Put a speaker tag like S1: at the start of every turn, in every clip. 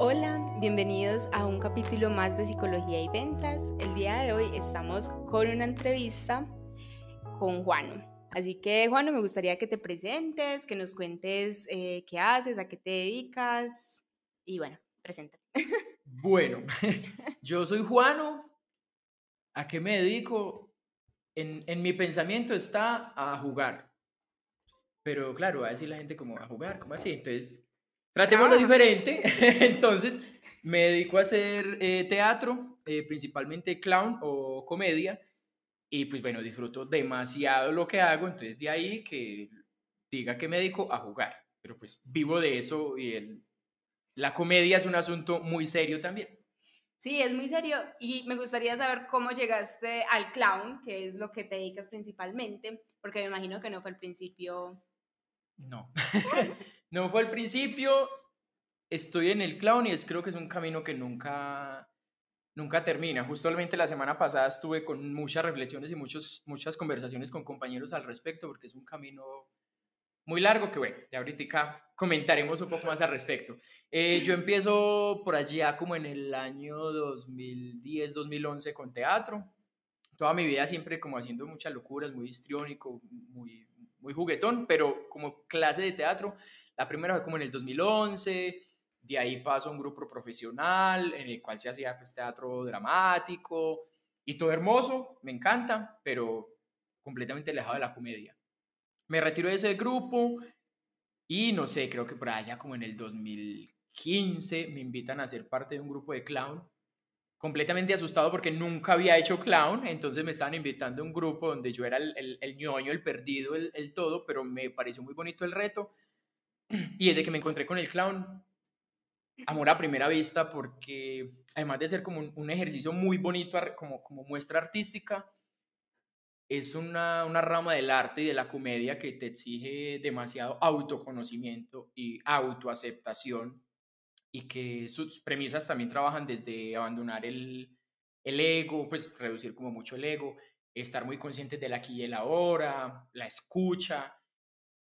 S1: Hola, bienvenidos a un capítulo más de Psicología y Ventas. El día de hoy estamos con una entrevista con Juan. Así que, Juan, me gustaría que te presentes, que nos cuentes eh, qué haces, a qué te dedicas y bueno, preséntate.
S2: Bueno, yo soy Juano. ¿A qué me dedico? En, en mi pensamiento está a jugar. Pero claro, va a decir la gente como a jugar, ¿cómo así? Entonces, Tratémoslo ah. diferente. Entonces, me dedico a hacer eh, teatro, eh, principalmente clown o comedia. Y pues bueno, disfruto demasiado lo que hago. Entonces, de ahí que diga que me dedico a jugar. Pero pues vivo de eso y el, la comedia es un asunto muy serio también.
S1: Sí, es muy serio y me gustaría saber cómo llegaste al clown, que es lo que te dedicas principalmente, porque me imagino que no fue al principio.
S2: No. No fue al principio, estoy en el clown y es, creo que es un camino que nunca, nunca termina. Justamente la semana pasada estuve con muchas reflexiones y muchos, muchas conversaciones con compañeros al respecto porque es un camino muy largo que, bueno, ya ahorita comentaremos un poco más al respecto. Eh, yo empiezo por allá como en el año 2010, 2011 con teatro. Toda mi vida siempre como haciendo muchas locuras, muy histriónico, muy, muy juguetón, pero como clase de teatro la primera fue como en el 2011, de ahí pasó a un grupo profesional en el cual se hacía pues, teatro dramático y todo hermoso, me encanta, pero completamente alejado de la comedia. Me retiro de ese grupo y no sé, creo que por allá como en el 2015 me invitan a ser parte de un grupo de clown. Completamente asustado porque nunca había hecho clown, entonces me estaban invitando a un grupo donde yo era el, el, el ñoño, el perdido, el, el todo, pero me pareció muy bonito el reto y desde que me encontré con el clown, amor a primera vista, porque además de ser como un, ejercicio muy bonito, como, como muestra artística, es una, una, rama del arte y de la comedia que te exige demasiado autoconocimiento y autoaceptación y que sus premisas también trabajan desde abandonar el, el ego, pues reducir como mucho el ego, estar muy conscientes del aquí y el ahora, la escucha,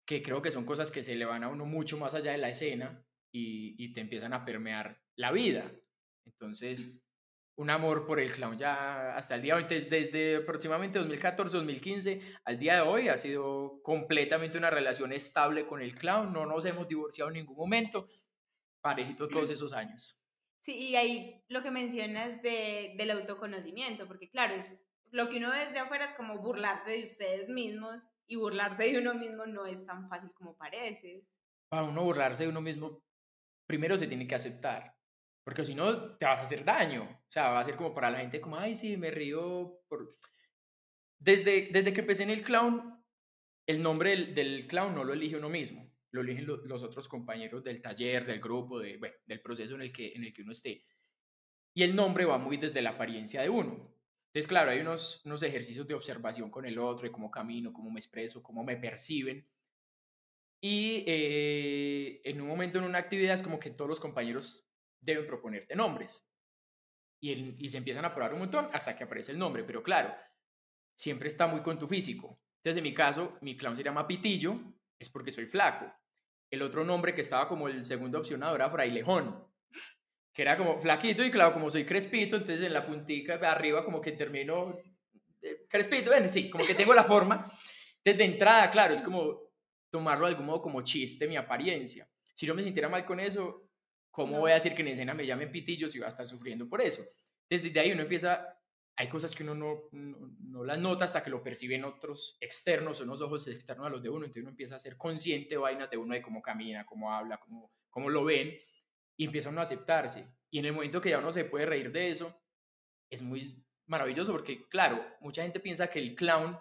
S2: que creo que son cosas que se le van a uno mucho más allá de la escena y, te empiezan a permear la vida. Entonces, un amor por el clown ya hasta el día de hoy, desde aproximadamente 2014, 2015 al día de hoy ha sido completamente una relación estable con el clown, no nos hemos divorciado en ningún momento, parejitos todos esos años.
S1: Sí, y ahí lo que mencionas de, del autoconocimiento, porque claro, es lo que uno ve desde afuera es como burlarse de ustedes mismos y burlarse de uno mismo no es tan fácil como parece.
S2: Para uno burlarse de uno mismo, primero se tiene que aceptar, porque si no te vas a hacer daño. O sea, va a ser como para la gente como, ay, sí, me río por... Desde, desde que empecé en el clown, el nombre del, clown no lo elige uno mismo, lo eligen los otros compañeros del taller, del grupo, de, bueno, del proceso en el, que, en el que uno esté. Y el nombre va muy desde la apariencia de uno. Entonces, claro, hay unos, unos ejercicios de observación con el otro, de cómo camino, cómo me expreso, cómo me perciben. Y eh, en un momento, en una actividad, es como que todos los compañeros deben proponerte nombres. Y, se empiezan a probar un montón hasta que aparece el nombre. Pero claro, siempre está muy con tu físico. Entonces, en mi caso, mi clown se llama Pitillo, es porque soy flaco. El otro nombre que estaba como el segundo opcionado era Frailejón que era como flaquito y claro, como soy crespito, entonces en la puntica de arriba como que termino crespito, bueno, sí, como que tengo la forma. Desde entrada, claro, es como tomarlo de algún modo como chiste mi apariencia. Si no me sintiera mal con eso, ¿cómo voy a decir que en escena me llamen pitillo si va a estar sufriendo por eso? Desde ahí uno empieza, hay cosas que uno no, no, las nota hasta que lo perciben otros externos, unos ojos externos a los de uno, entonces uno empieza a ser consciente de vainas de uno, de cómo camina, cómo habla, cómo, cómo lo ven, y empieza uno a aceptarse. Y en el momento que ya uno se puede reír de eso, es muy maravilloso porque, claro, mucha gente piensa que el clown,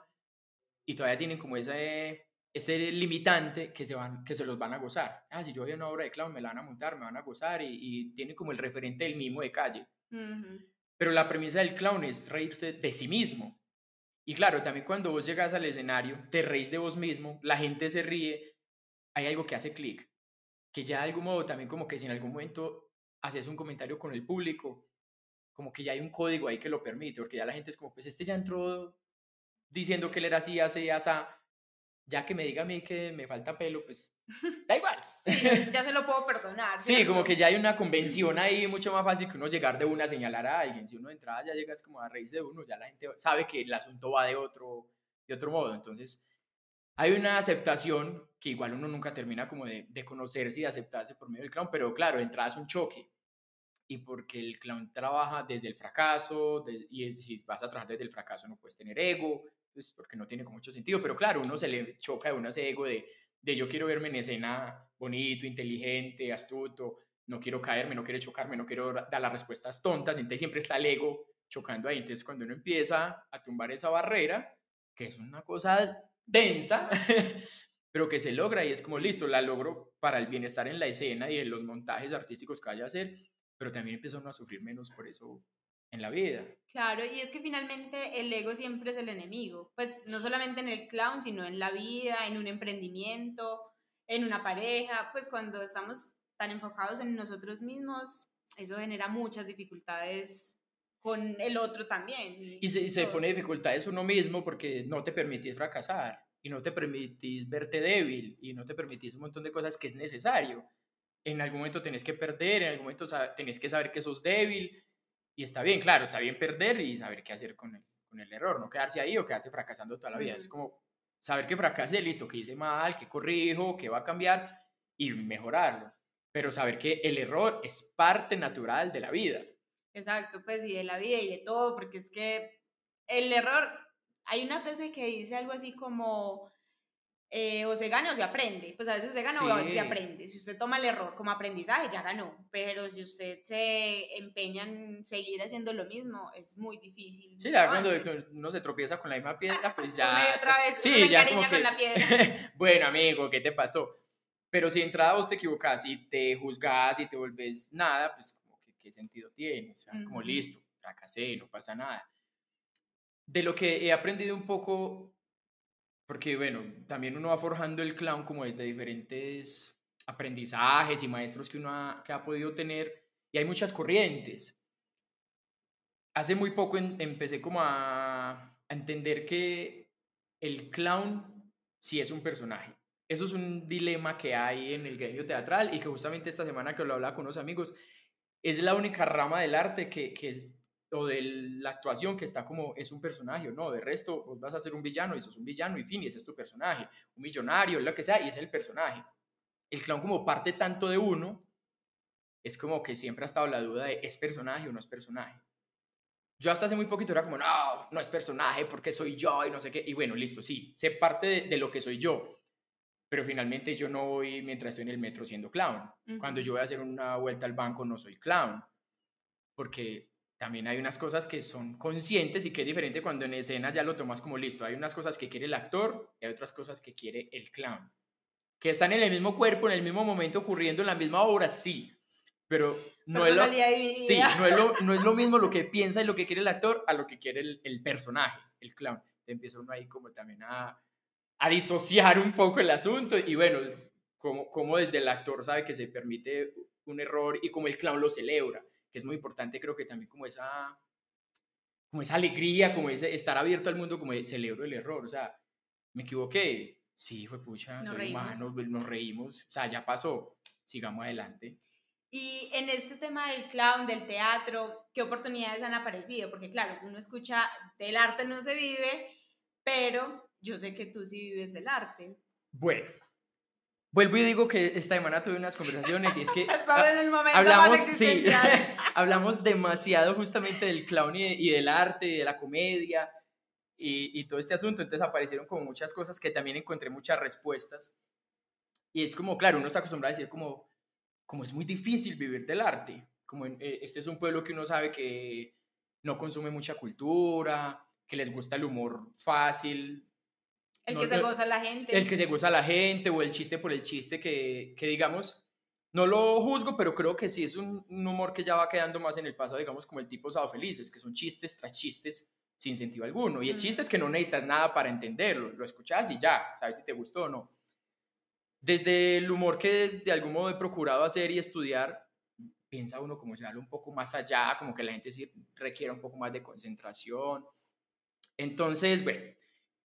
S2: y todavía tienen como ese, ese limitante que se, van, que se los van a gozar. Ah, si yo voy a una obra de clown, me la van a montar, me van a gozar, y, y tiene como el referente del mismo de calle. Pero la premisa del clown es reírse de sí mismo. Y claro, también cuando vos llegas al escenario, te reís de vos mismo, la gente se ríe, hay algo que hace clic que ya de algún modo también como que si en algún momento haces un comentario con el público, como que ya hay un código ahí que lo permite, porque ya la gente es como, pues este ya entró diciendo que él era así, hace, asa, ya que me diga a mí que me falta pelo, pues da igual.
S1: Sí, ya se lo puedo perdonar.
S2: sí, como que ya hay una convención ahí mucho más fácil que uno llegar de una a señalar a alguien. Si uno de entrada ya llegas como a reírse de uno, ya la gente sabe que el asunto va de otro, de otro modo. Entonces, hay una aceptación que igual uno nunca termina como de, de conocerse y de aceptarse por medio del clown, pero claro, de entrada es un choque. Y porque el clown trabaja desde el fracaso, y es, si vas a trabajar desde el fracaso no puedes tener ego, pues porque no tiene mucho sentido, pero claro, uno se le choca de uno ese ego de, de yo quiero verme en escena bonito, inteligente, astuto, no quiero caerme, no quiero chocarme, no quiero dar las respuestas tontas, entonces siempre está el ego chocando ahí, entonces cuando uno empieza a tumbar esa barrera, que es una cosa densa, pero que se logra y es como listo, la logro para el bienestar en la escena y en los montajes artísticos que vaya a hacer, pero también empieza uno a sufrir menos por eso en la vida.
S1: Claro, y es que finalmente el ego siempre es el enemigo, pues no solamente en el clown, sino en la vida, en un emprendimiento, en una pareja, pues cuando estamos tan enfocados en nosotros mismos, eso genera muchas dificultades con el otro también.
S2: Y se, se pone dificultades uno mismo porque no te permitís fracasar y no te permitís verte débil y no te permitís un montón de cosas que es necesario. En algún momento tenés que perder, en algún momento tenés que saber que sos débil y está bien, claro, está bien perder y saber qué hacer con el, con el error, no quedarse ahí o quedarse fracasando toda la vida. Es como saber que fracasé, listo, que hice mal, que corrijo, que va a cambiar y mejorarlo. Pero saber que el error es parte natural de la vida
S1: Exacto, pues y de la vida y de todo, porque es que el error, hay una frase que dice algo así como, eh, o se gana o se aprende, pues a veces se gana o a veces se aprende. Si usted toma el error como aprendizaje, ya ganó, pero si usted se empeña en seguir haciendo lo mismo, es muy difícil.
S2: Sí, ya cuando uno se tropieza con la misma piedra, pues ya...
S1: otra vez, sí, ya como que... la piedra.
S2: bueno, amigo, ¿qué te pasó? Pero si entrada vos te equivocas y te juzgas y te volvés nada, pues qué sentido tiene, o sea, como listo, fracasé, no pasa nada. De lo que he aprendido un poco, porque bueno, también uno va forjando el clown como desde diferentes aprendizajes y maestros que uno ha, que ha podido tener, y hay muchas corrientes. Hace muy poco empecé como a, a entender que el clown sí es un personaje. Eso es un dilema que hay en el gremio teatral y que justamente esta semana que lo hablaba con unos amigos, es la única rama del arte que, que es, o de la actuación que está como, es un personaje, ¿no? De resto, vas a ser un villano y sos un villano y fin, y ese es tu personaje. Un millonario, lo que sea, y es el personaje. El clown como parte tanto de uno, es como que siempre ha estado la duda de, ¿es personaje o no es personaje? Yo hasta hace muy poquito era como, no, no es personaje porque soy yo y no sé qué. Y bueno, listo, sí, sé parte de lo que soy yo pero finalmente yo no voy mientras estoy en el metro siendo clown. Cuando yo voy a hacer una vuelta al banco no soy clown, porque también hay unas cosas que son conscientes y que es diferente cuando en escena ya lo tomas como listo. Hay unas cosas que quiere el actor y hay otras cosas que quiere el clown. Que están en el mismo cuerpo, en el mismo momento, ocurriendo en la misma obra, sí. Pero no es, lo, sí, no, es lo, no es lo mismo lo que piensa y lo que quiere el actor a lo que quiere el, el personaje, el clown. Te empieza uno ahí como también a, a disociar un poco el asunto y bueno, como, como desde el actor sabe que se permite un error y como el clown lo celebra, que es muy importante creo que también como esa, como esa alegría, como ese estar abierto al mundo, como celebro el error, o sea, me equivoqué, sí, fue pucha, nos soy reímos. humano, nos reímos, o sea, ya pasó, sigamos adelante.
S1: Y en este tema del clown, del teatro, ¿qué oportunidades han aparecido? Porque claro, uno escucha, del arte no se vive, pero yo sé que tú sí vives del arte.
S2: Bueno, vuelvo y digo que esta semana tuve unas conversaciones y es que
S1: en el hablamos, sí,
S2: hablamos demasiado justamente del clown y, del arte y de la comedia y, y, todo este asunto, entonces aparecieron como muchas cosas que también encontré muchas respuestas. Y es como, claro, uno está acostumbrado a decir como, como es muy difícil vivir del arte, como eh, este es un pueblo que uno sabe que no consume mucha cultura, que les gusta el humor fácil,
S1: el que se goza la gente.
S2: El que se goza la gente o el chiste por el chiste que, que digamos, no lo juzgo, pero creo que sí es un, humor que ya va quedando más en el pasado, digamos, como el tipo Sado Felices, que son chistes tras chistes sin sentido alguno. Y el chiste es que no necesitas nada para entenderlo, lo escuchas y ya, sabes si te gustó o no. Desde el humor que de algún modo he procurado hacer y estudiar, piensa uno como llevarlo un poco más allá, como que la gente sí requiere un poco más de concentración. Entonces, bueno,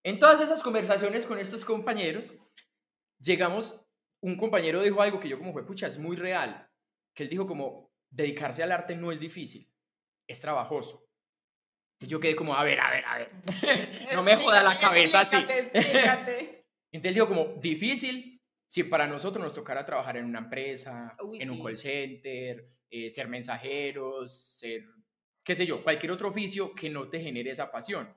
S2: en todas esas conversaciones con estos compañeros, llegamos un compañero dijo algo que yo como fue, pucha, es muy real, que él dijo como, dedicarse al arte no es difícil, es trabajoso. Y yo quedé como, a ver, a ver, a ver, no me joda la cabeza así. Entonces él dijo como, difícil si para nosotros nos tocara trabajar en una empresa, en un call center, eh, ser mensajeros, ser, qué sé yo, cualquier otro oficio que no te genere esa pasión.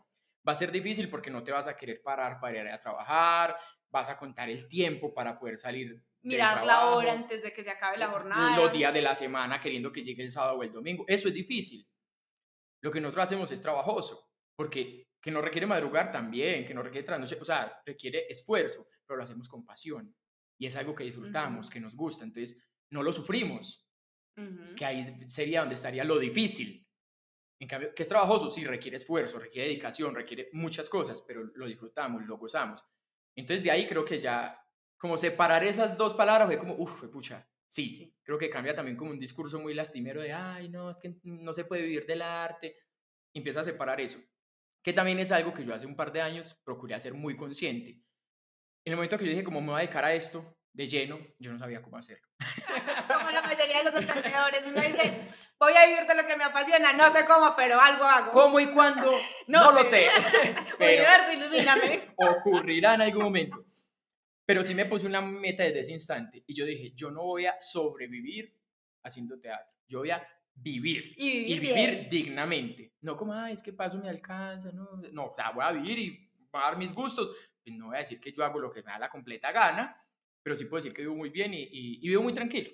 S2: Va a ser difícil porque no te vas a querer parar para ir a trabajar, vas a contar el tiempo para poder salir.
S1: Mirar la hora antes de que se acabe la jornada.
S2: Los días de la semana queriendo que llegue el sábado o el domingo. Eso es difícil. Lo que nosotros hacemos es trabajoso, porque que no requiere madrugar también, que no requiere trasnoche, o sea, requiere esfuerzo, pero lo hacemos con pasión. Y es algo que disfrutamos, que nos gusta. Entonces, no lo sufrimos, que ahí sería donde estaría lo difícil. En cambio, que es trabajoso, sí, requiere esfuerzo, requiere dedicación, requiere muchas cosas, pero lo disfrutamos, lo gozamos. Entonces, de ahí creo que ya, como separar esas dos palabras fue como, uff, pucha, sí, sí, creo que cambia también como un discurso muy lastimero de, ay, no, es que no se puede vivir del arte. empieza a separar eso, que también es algo que yo hace un par de años procuré hacer muy consciente. En el momento que yo dije, como me voy a dedicar a esto de lleno, yo no sabía cómo hacerlo.
S1: Como la mayoría de los emprendedores, uno dice, voy a vivir de lo que me apasiona, no sé cómo, pero algo hago.
S2: ¿Cómo y cuándo? No, lo sé.
S1: pero Universo, ilumíname.
S2: Ocurrirá en algún momento. Pero sí me puse una meta desde ese instante y yo dije, yo no voy a sobrevivir haciendo teatro, yo voy a vivir
S1: y
S2: vivir, dignamente. No como, ay, es que paso me alcanza, no, no, o sea, voy a vivir y voy a dar mis gustos. Pues no voy a decir que yo hago lo que me da la completa gana, pero sí puedo decir que vivo muy bien y, y, vivo muy tranquilo.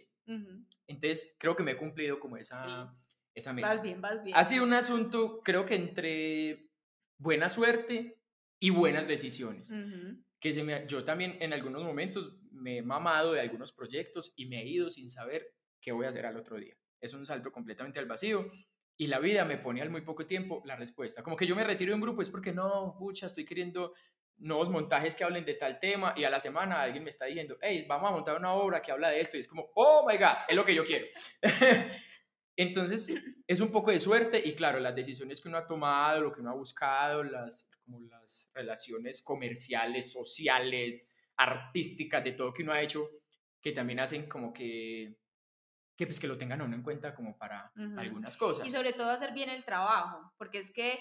S2: Entonces, creo que me he cumplido como esa, esa meta.
S1: Vas bien, vas bien.
S2: Ha sido un asunto, creo que entre buena suerte y buenas decisiones que se me, yo también en algunos momentos me he mamado de algunos proyectos y me he ido sin saber qué voy a hacer al otro día. Es un salto completamente al vacío y la vida me pone al muy poco tiempo la respuesta. Como que yo me retiro de un grupo es porque no, pucha, estoy queriendo nuevos montajes que hablen de tal tema y a la semana alguien me está diciendo, hey, vamos a montar una obra que habla de esto y es como, oh my god, es lo que yo quiero. Entonces, es un poco de suerte y claro, las decisiones que uno ha tomado, lo que uno ha buscado, las, como las relaciones comerciales, sociales, artísticas, de todo que uno ha hecho, que también hacen como que, que, pues, que lo tengan uno en cuenta como para algunas cosas.
S1: Y sobre todo hacer bien el trabajo, porque es que,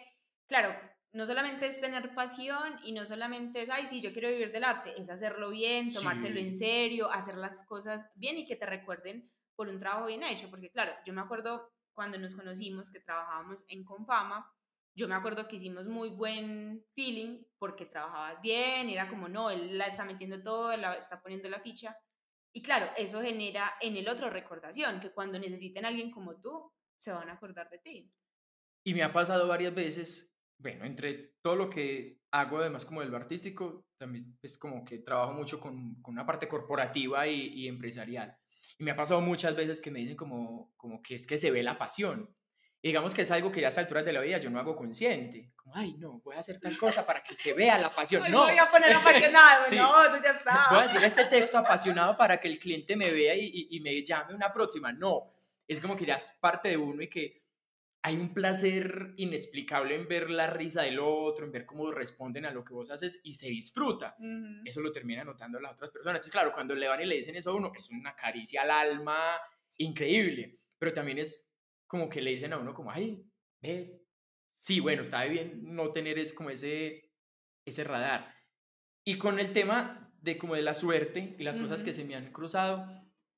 S1: claro, no solamente es tener pasión y no solamente es, ay, sí, yo quiero vivir del arte, es hacerlo bien, tomárselo en serio, hacer las cosas bien y que te recuerden por un trabajo bien hecho, porque claro, yo me acuerdo cuando nos conocimos que trabajábamos en Confama, yo me acuerdo que hicimos muy buen feeling porque trabajabas bien, era como, no, él la está metiendo todo, la está poniendo la ficha. Y claro, eso genera en el otro recordación, que cuando necesiten a alguien como tú, se van a acordar de ti.
S2: Y me ha pasado varias veces, bueno, entre todo lo que hago, además como del lo artístico, también es como que trabajo mucho con, con una parte corporativa y, y empresarial. Y me ha pasado muchas veces que me dicen como, como que es que se ve la pasión. Y digamos que es algo que ya a estas alturas de la vida yo no hago consciente. Como, ay, no, voy a hacer tal cosa para que se vea la pasión. no.
S1: voy a poner apasionado, no, eso ya está.
S2: Voy a decir este texto apasionado para que el cliente me vea y, y me llame una próxima. No, es como que ya es parte de uno y que hay un placer inexplicable en ver la risa del otro, en ver cómo responden a lo que vos haces y se disfruta. Eso lo termina notando las otras personas. Entonces, claro, cuando le van y le dicen eso a uno, es una caricia al alma increíble, pero también es como que le dicen a uno como, ay, ve, sí, bueno, está bien no tener es como ese, ese radar. Y con el tema de como de la suerte y las cosas que se me han cruzado,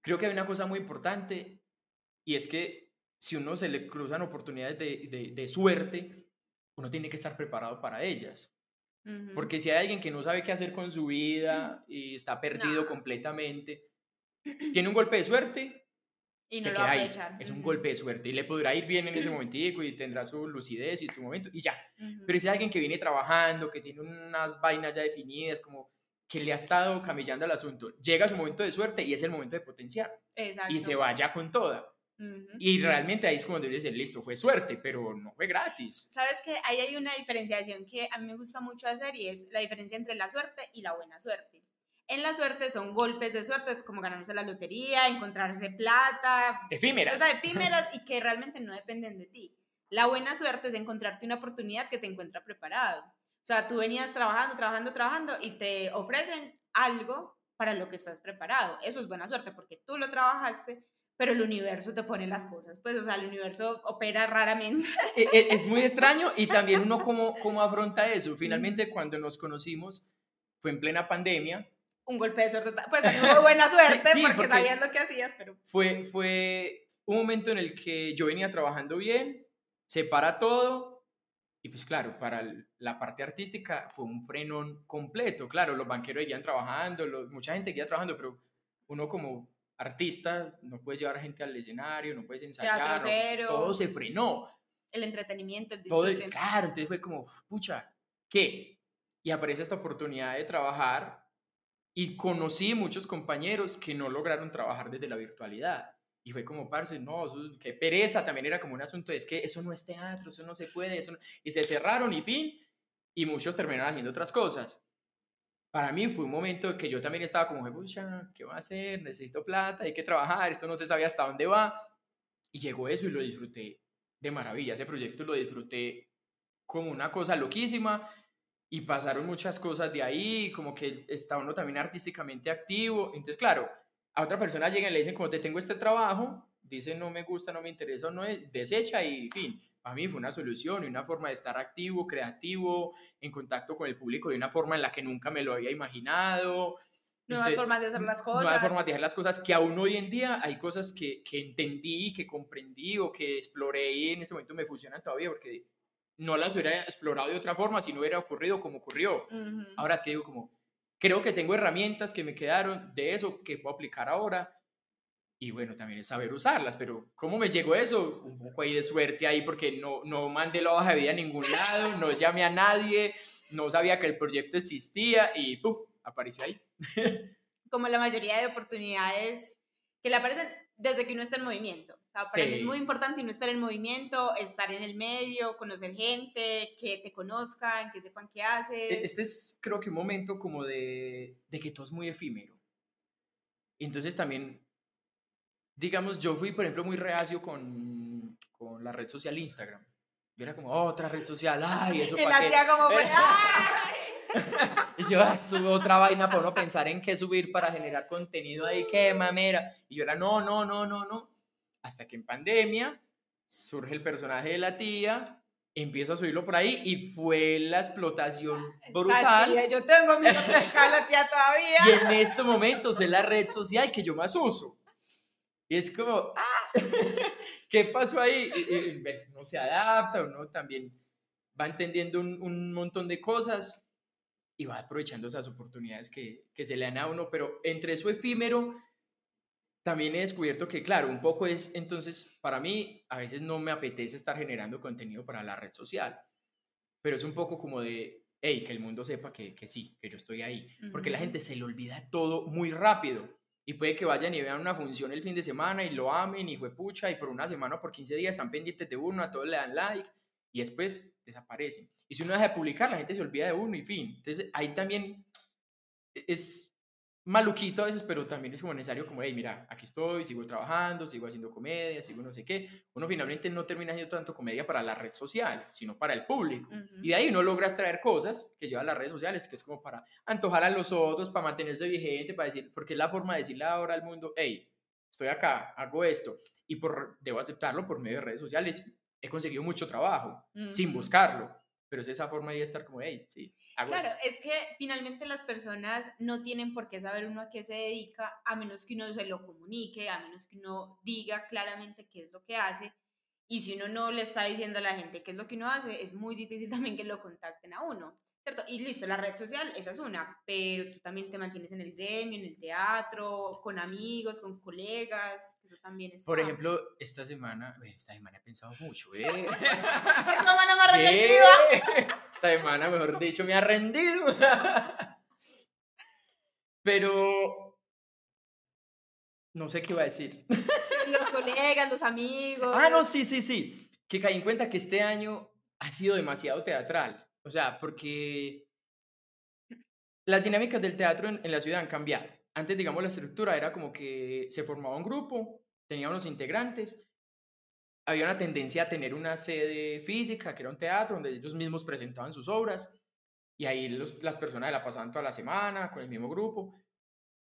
S2: creo que hay una cosa muy importante y es que si uno se le cruzan oportunidades de, de, suerte, uno tiene que estar preparado para ellas. Porque si hay alguien que no sabe qué hacer con su vida y está perdido completamente, tiene un golpe de suerte
S1: y no lo va
S2: Es un golpe de suerte y le podrá ir bien en ese momentico y tendrá su lucidez y su momento y ya. Pero si hay alguien que viene trabajando, que tiene unas vainas ya definidas, como que le ha estado camillando el asunto, llega su momento de suerte y es el momento de potenciar. Y se vaya con toda. Y realmente ahí es como debería decir, listo, fue suerte, pero no fue gratis.
S1: Sabes que ahí hay una diferenciación que a mí me gusta mucho hacer y es la diferencia entre la suerte y la buena suerte. En la suerte son golpes de suerte, es como ganarse la lotería, encontrarse plata.
S2: Efímeras.
S1: O sea, efímeras y que realmente no dependen de ti. La buena suerte es encontrarte una oportunidad que te encuentra preparado. O sea, tú venías trabajando, trabajando, trabajando y te ofrecen algo para lo que estás preparado. Eso es buena suerte porque tú lo trabajaste, pero el universo te pone las cosas. Pues, o sea, el universo opera raramente.
S2: E, e, es muy extraño y también uno cómo, cómo afronta eso. Finalmente, cuando nos conocimos, fue en plena pandemia.
S1: Un golpe de suerte. Pues tuvo buena suerte porque, porque sabiendo qué hacías, pero...
S2: Fue, fue un momento en el que yo venía trabajando bien, se para todo y pues claro, para la parte artística fue un frenón completo. Claro, los banqueros seguían trabajando, mucha gente seguía trabajando, pero uno como artista no puedes llevar a gente al escenario, no puedes ensayar, todo se frenó.
S1: El entretenimiento, el
S2: todo Claro, entonces fue como, pucha, ¿qué? Y aparece esta oportunidad de trabajar y conocí muchos compañeros que no lograron trabajar desde la virtualidad. Y fue como, parce, no, qué pereza, también era como un asunto, es que eso no es teatro, eso no se puede, eso y se cerraron y fin, y muchos terminaron haciendo otras cosas. Para mí fue un momento que yo también estaba como, pucha, ¿qué va a hacer? Necesito plata, hay que trabajar, esto no se sabía hasta dónde va. Y llegó eso y lo disfruté de maravilla, ese proyecto lo disfruté como una cosa loquísima y pasaron muchas cosas de ahí, como que está uno también artísticamente activo. Entonces, claro, a otra persona llega y le dicen, como te tengo este trabajo, dice no me gusta, no me interesa, no es, desecha y fin. Para mí fue una solución y una forma de estar activo, creativo, en contacto con el público de una forma en la que nunca me lo había imaginado.
S1: Nuevas formas de hacer las cosas.
S2: Nuevas formas de hacer las cosas que aún hoy en día hay cosas que, que entendí, que comprendí o que exploré y en ese momento me funcionan todavía porque no las hubiera explorado de otra forma si no hubiera ocurrido como ocurrió. Ahora es que digo como, creo que tengo herramientas que me quedaron de eso que puedo aplicar ahora. Y bueno, también es saber usarlas, pero ¿cómo me llegó eso? Un poco ahí de suerte ahí porque no, no mandé la hoja de vida a ningún lado, no llamé a nadie, no sabía que el proyecto existía y ¡puf! apareció ahí.
S1: Como la mayoría de oportunidades que le aparecen desde que uno está en movimiento. O sea, para mí es muy importante no estar en movimiento, estar en el medio, conocer gente, que te conozcan, que sepan qué haces.
S2: E-, este es, creo que, un momento como de, de que todo es muy efímero. Entonces también, digamos, yo fui, por ejemplo, muy reacio con, con la red social Instagram. Yo era como, otra red social, ay, eso
S1: para qué. Tía como,
S2: y yo, ah, subo otra vaina para no pensar en qué subir para generar contenido ahí, qué mamera. Y yo era, no, no, no, no, no. Hasta que en pandemia surge el personaje de la tía, empiezo a subirlo por ahí y fue la explotación brutal.
S1: yo tengo mi la tía todavía.
S2: Y en estos momentos es la red social que yo más uso. Y es como, ah, ¿qué pasó ahí? no se adapta, uno también va entendiendo un, un montón de cosas y va aprovechando esas oportunidades que, que se le dan a uno, pero entre eso efímero, también he descubierto que, claro, un poco es, entonces, para mí, a veces no me apetece estar generando contenido para la red social, pero es un poco como de, hey, que el mundo sepa que, que sí, que yo estoy ahí, porque la gente se le olvida todo muy rápido. Y puede que vayan y vean una función el fin de semana y lo amen y fue pucha y por una semana o por 15 días están pendientes de uno, a todos le dan like y después desaparecen. Y si uno deja de publicar, la gente se olvida de uno y fin. Entonces ahí también e-, es maluquito a veces, pero también es como necesario como, hey, mira, aquí estoy, sigo trabajando, sigo haciendo comedia, sigo no sé qué. Uno finalmente no termina haciendo tanto comedia para la red social, sino para el público. Y de ahí uno logra extraer cosas que llevan las redes sociales, que es como para antojar a los otros, para mantenerse vigente, para decir, porque es la forma de decirle ahora al mundo, hey, estoy acá, hago esto, y por, debo aceptarlo por medio de redes sociales. He conseguido mucho trabajo sin buscarlo, pero es esa forma de estar como, hey, sí.
S1: Hago claro, es que finalmente las personas no tienen por qué saber uno a qué se dedica, a menos que uno se lo comunique, a menos que uno diga claramente qué es lo que hace. Y si uno no le está diciendo a la gente qué es lo que uno hace, es muy difícil también que lo contacten a uno. Y listo, la red social, esa es una, pero tú también te mantienes en el gremio, en el teatro, con amigos, con colegas, eso también es.
S2: Por ejemplo, esta semana, esta semana he pensado mucho, ¿eh?
S1: esta semana me ha ¿Eh?
S2: Esta semana, mejor dicho, me ha rendido. pero no sé qué iba a decir.
S1: Los colegas, los amigos.
S2: Ah, no, sí, sí, sí. Que caí en cuenta que este año ha sido demasiado teatral. O sea, porque las dinámicas del teatro en, la ciudad han cambiado. Antes, digamos, la estructura era como que se formaba un grupo, tenía unos integrantes, había una tendencia a tener una sede física, que era un teatro, donde ellos mismos presentaban sus obras, y ahí las personas la pasaban toda la semana con el mismo grupo.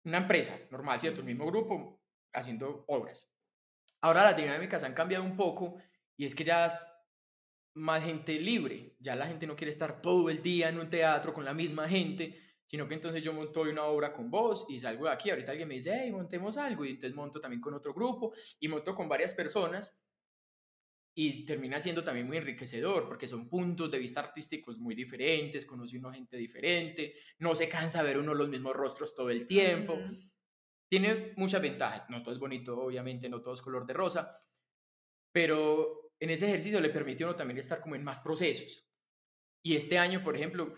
S2: una empresa normal, ¿cierto? El mismo grupo haciendo obras. Ahora las dinámicas han cambiado un poco y es que ya más gente libre, ya la gente no quiere estar todo el día en un teatro con la misma gente, sino que entonces yo monto una obra con vos y salgo de aquí, ahorita alguien me dice, hey, montemos algo, y entonces monto también con otro grupo y monto con varias personas y termina siendo también muy enriquecedor porque son puntos de vista artísticos muy diferentes, conoce uno gente diferente, no se cansa ver uno los mismos rostros todo el tiempo. Tiene muchas ventajas, no todo es bonito, obviamente, no todo es color de rosa, pero en ese ejercicio le permite a uno también estar como en más procesos. Y este año, por ejemplo,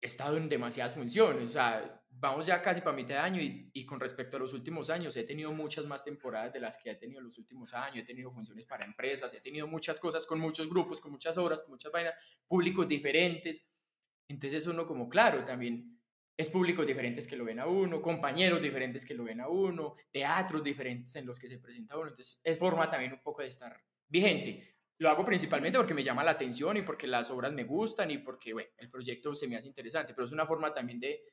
S2: he estado en demasiadas funciones, o sea, vamos ya casi para mitad de año y, con respecto a los últimos años he tenido muchas más temporadas de las que he tenido los últimos años, he tenido funciones para empresas, he tenido muchas cosas con muchos grupos, con muchas obras, con muchas vainas, públicos diferentes. Entonces uno como, claro, también es públicos diferentes que lo ven a uno, compañeros diferentes que lo ven a uno, teatros diferentes en los que se presenta uno. Entonces es forma también un poco de estar vigente. Lo hago principalmente porque me llama la atención y porque las obras me gustan y porque bueno, el proyecto se me hace interesante, pero es una forma también de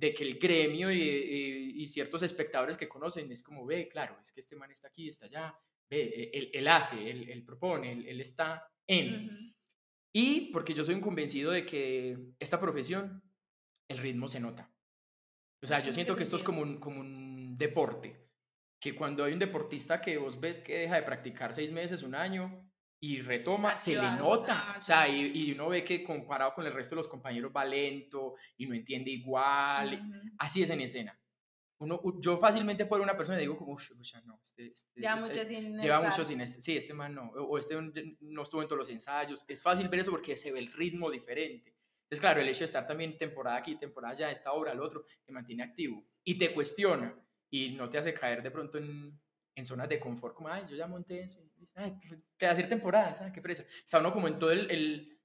S2: de que el gremio y, ciertos espectadores que conocen es como, ve, claro, es que este man está aquí, está allá, ve, e, él, hace, él, propone, él, está en. Y porque yo soy un convencido de que esta profesión, el ritmo se nota. O sea, yo siento que esto es como un, como un deporte, que cuando hay un deportista que vos ves que deja de practicar seis meses, un año, y retoma, se le nota. O sea, y, uno ve que comparado con el resto de los compañeros va lento y no entiende igual. Así es en escena. Uno, yo fácilmente por una persona digo como, uff, no, este, este,
S1: lleva este mucho sin
S2: Lleva mucho sin este, sí, este man no, o este no estuvo en todos los ensayos. Es fácil ver eso porque se ve el ritmo diferente. Entonces, claro, el hecho de estar también temporada aquí, temporada allá, esta obra, el otro, te mantiene activo y te cuestiona y no te hace caer de pronto en, en zonas de confort, como, ay, yo ya monté eso, ay, te hacer temporadas, qué presa. Está uno como en todo el, el,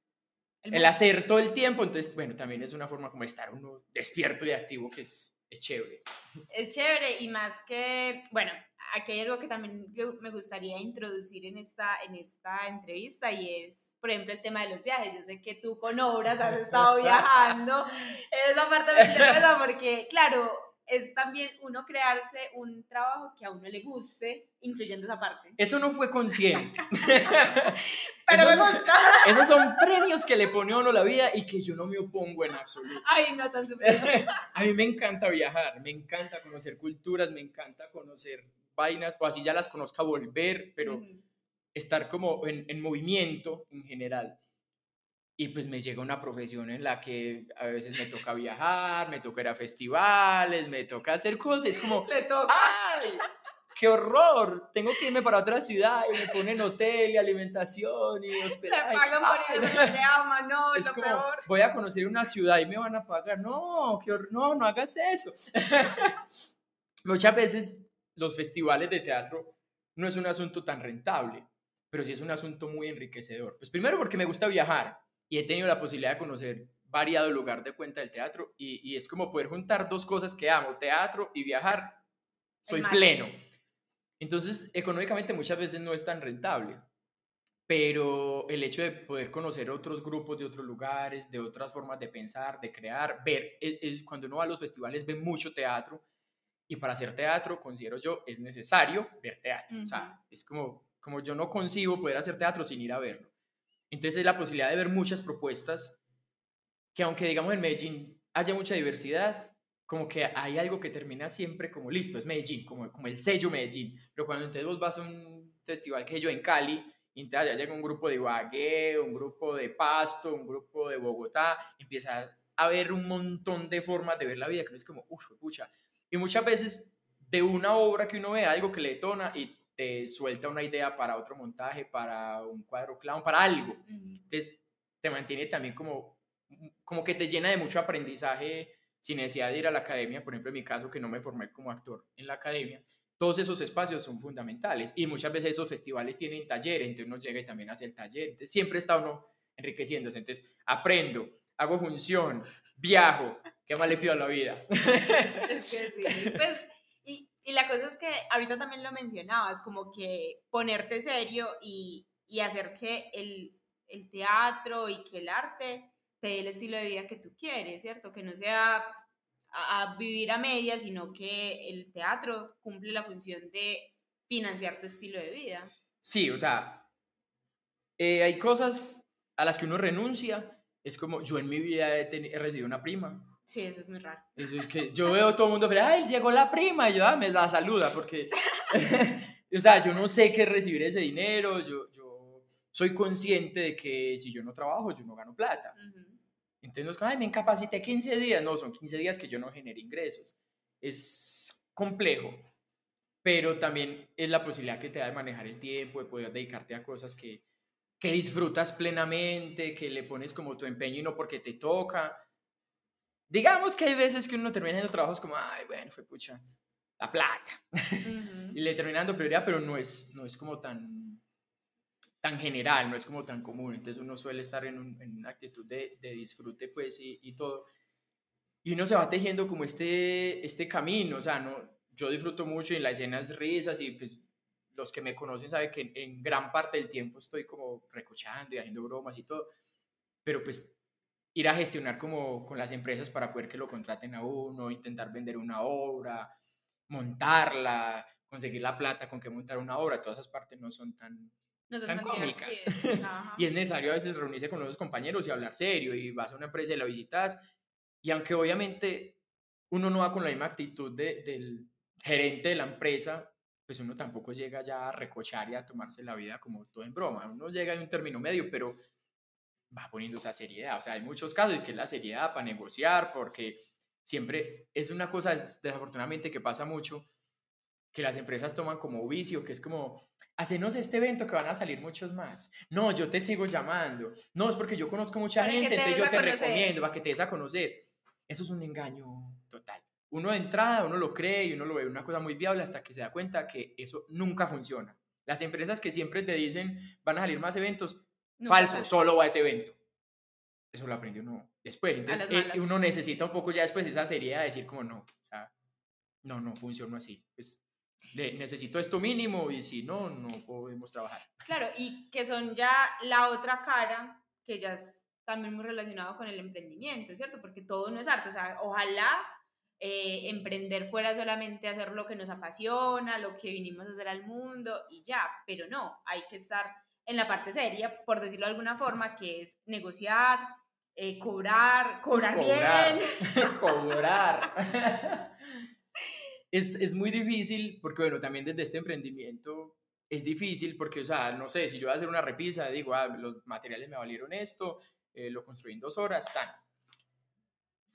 S2: el, hacer todo el tiempo, entonces, bueno, también es una forma como de estar uno despierto y activo que es, es chévere.
S1: Es chévere y más que, bueno, aquí hay algo que también me gustaría introducir en esta, en esta entrevista y es, por ejemplo, el tema de los viajes. Yo sé que tú con obras has estado viajando. Esa parte me interesa porque, claro, es también uno crearse un trabajo que a uno le guste, incluyendo esa parte.
S2: Eso no fue consciente.
S1: Pero me gusta.
S2: Esos son premios que le pone a uno la vida y que yo no me opongo en absoluto.
S1: Ay, no tan super.
S2: a mí me encanta viajar, me encanta conocer culturas, me encanta conocer vainas, o así ya las conozca volver, pero estar como en, en movimiento en general. Y pues me llega una profesión en la que a veces me toca viajar, me toca ir a festivales, me toca hacer cosas. Es como,
S1: Le toca.
S2: ¡ay! ¡Qué horror! Tengo que irme para otra ciudad y me ponen hotel y alimentación y hospedaje.
S1: Me pagan por ir a ama, no, es lo como, peor.
S2: Voy a conocer una ciudad y me van a pagar. No, qué horror, no, no hagas eso. Muchas veces los festivales de teatro no es un asunto tan rentable, pero sí es un asunto muy enriquecedor. Pues primero porque me gusta viajar y he tenido la posibilidad de conocer variado lugar de cuenta del teatro y, y es como poder juntar dos cosas que amo, teatro y viajar, soy pleno. Entonces, económicamente muchas veces no es tan rentable, pero el hecho de poder conocer otros grupos de otros lugares, de otras formas de pensar, de crear, ver, e, es, cuando uno va a los festivales ve mucho teatro y para hacer teatro, considero yo, es necesario ver teatro. O sea, es como, como yo no concibo poder hacer teatro sin ir a verlo. Entonces es la posibilidad de ver muchas propuestas que aunque digamos en Medellín haya mucha diversidad, como que hay algo que termina siempre como listo, es Medellín, como, como el sello Medellín. Pero cuando entonces vos vas a un festival que yo en Cali, y entonces llega un grupo de Ibagué, un grupo de Pasto, un grupo de Bogotá, empieza a ver un montón de formas de ver la vida que no es como, uff, pucha. Y muchas veces de una obra que uno ve algo que le detona y te suelta una idea para otro montaje, para un cuadro clown, para algo. Entonces, te mantiene también como, como que te llena de mucho aprendizaje sin necesidad de ir a la academia, por ejemplo, en mi caso, que no me formé como actor en la academia, todos esos espacios son fundamentales y muchas veces esos festivales tienen talleres, entonces uno llega y también hace el taller, entonces siempre está uno enriqueciéndose, entonces aprendo, hago función, viajo, ¿qué más le pido a la vida?
S1: Es que sí, pues y la cosa es que ahorita también lo mencionabas, como que ponerte serio y, y hacer que el, el, teatro y que el arte te dé el estilo de vida que tú quieres, ¿cierto? Que no sea a vivir a medias, sino que el teatro cumple la función de financiar tu estilo de vida.
S2: Sí, o sea, eh, hay cosas a las que uno renuncia. Es como, yo en mi vida he, recibido una prima.
S1: Sí, eso es muy raro.
S2: Eso es que yo veo todo el mundo, ay, llegó la prima, y yo, ah, me la saluda, porque, o sea, yo no sé qué recibir ese dinero, yo, yo soy consciente de que si yo no trabajo, yo no gano plata. Entonces, no es como, ay, me incapacité 15 días, no, son 15 días que yo no genere ingresos. Es complejo, pero también es la posibilidad que te da de manejar el tiempo, de poder dedicarte a cosas que, que disfrutas plenamente, que le pones como tu empeño y no porque te toca. Digamos que hay veces que uno termina haciendo trabajos como, ay, bueno, fue pucha, la plata. y le termina dando prioridad, pero no es, no es como tan, tan general, no es como tan común. Entonces uno suele estar en, en una actitud de, de disfrute, pues, y, y, todo. Y uno se va tejiendo como este, este camino, o sea, no, yo disfruto mucho y en la escena es risas y pues los que me conocen saben que en, gran parte del tiempo estoy como recochando y haciendo bromas y todo, pero pues ir a gestionar como con las empresas para poder que lo contraten a uno, intentar vender una obra, montarla, conseguir la plata con que montar una obra, todas esas partes no son tan, tan cómicas. y es necesario a veces reunirse con los compañeros y hablar serio y vas a una empresa y la visitas y aunque obviamente uno no va con la misma actitud de, del, gerente de la empresa, pues uno tampoco llega ya a recochar y a tomarse la vida como todo en broma. Uno llega en un término medio, pero va poniendo esa seriedad. O sea, hay muchos casos y que es la seriedad para negociar, porque siempre es una cosa desafortunadamente que pasa mucho, que las empresas toman como vicio, que es como, hacenos este evento que van a salir muchos más. No, yo te sigo llamando. No, es porque yo conozco mucha gente, entonces yo te recomiendo para que te des a conocer. Eso es un engaño total uno de entrada, uno lo cree y uno lo ve una cosa muy viable hasta que se da cuenta que eso nunca funciona. Las empresas que siempre te dicen van a salir más eventos, falso, solo va a ese evento. Eso lo aprendió uno después. Entonces, eh, uno necesita un poco ya después esa seriedad de decir como no, o sea, no, no funciona así. Pues, necesito esto mínimo y si no, no podemos trabajar.
S1: Claro, y que son ya la otra cara que ya es también muy relacionado con el emprendimiento, ¿cierto? Porque todo no es arte. O sea, ojalá eh, emprender fuera solamente hacer lo que nos apasiona, lo que vinimos a hacer al mundo y ya, pero no, hay que estar en la parte seria, por decirlo de alguna forma, que es negociar, eh, cobrar, cobrar, bien.
S2: cobrar. es, es muy difícil porque, bueno, también desde este emprendimiento es difícil porque, o sea, no sé, si yo voy a hacer una repisa, digo, ah, los materiales me valieron esto, eh, lo construí en dos horas, tan.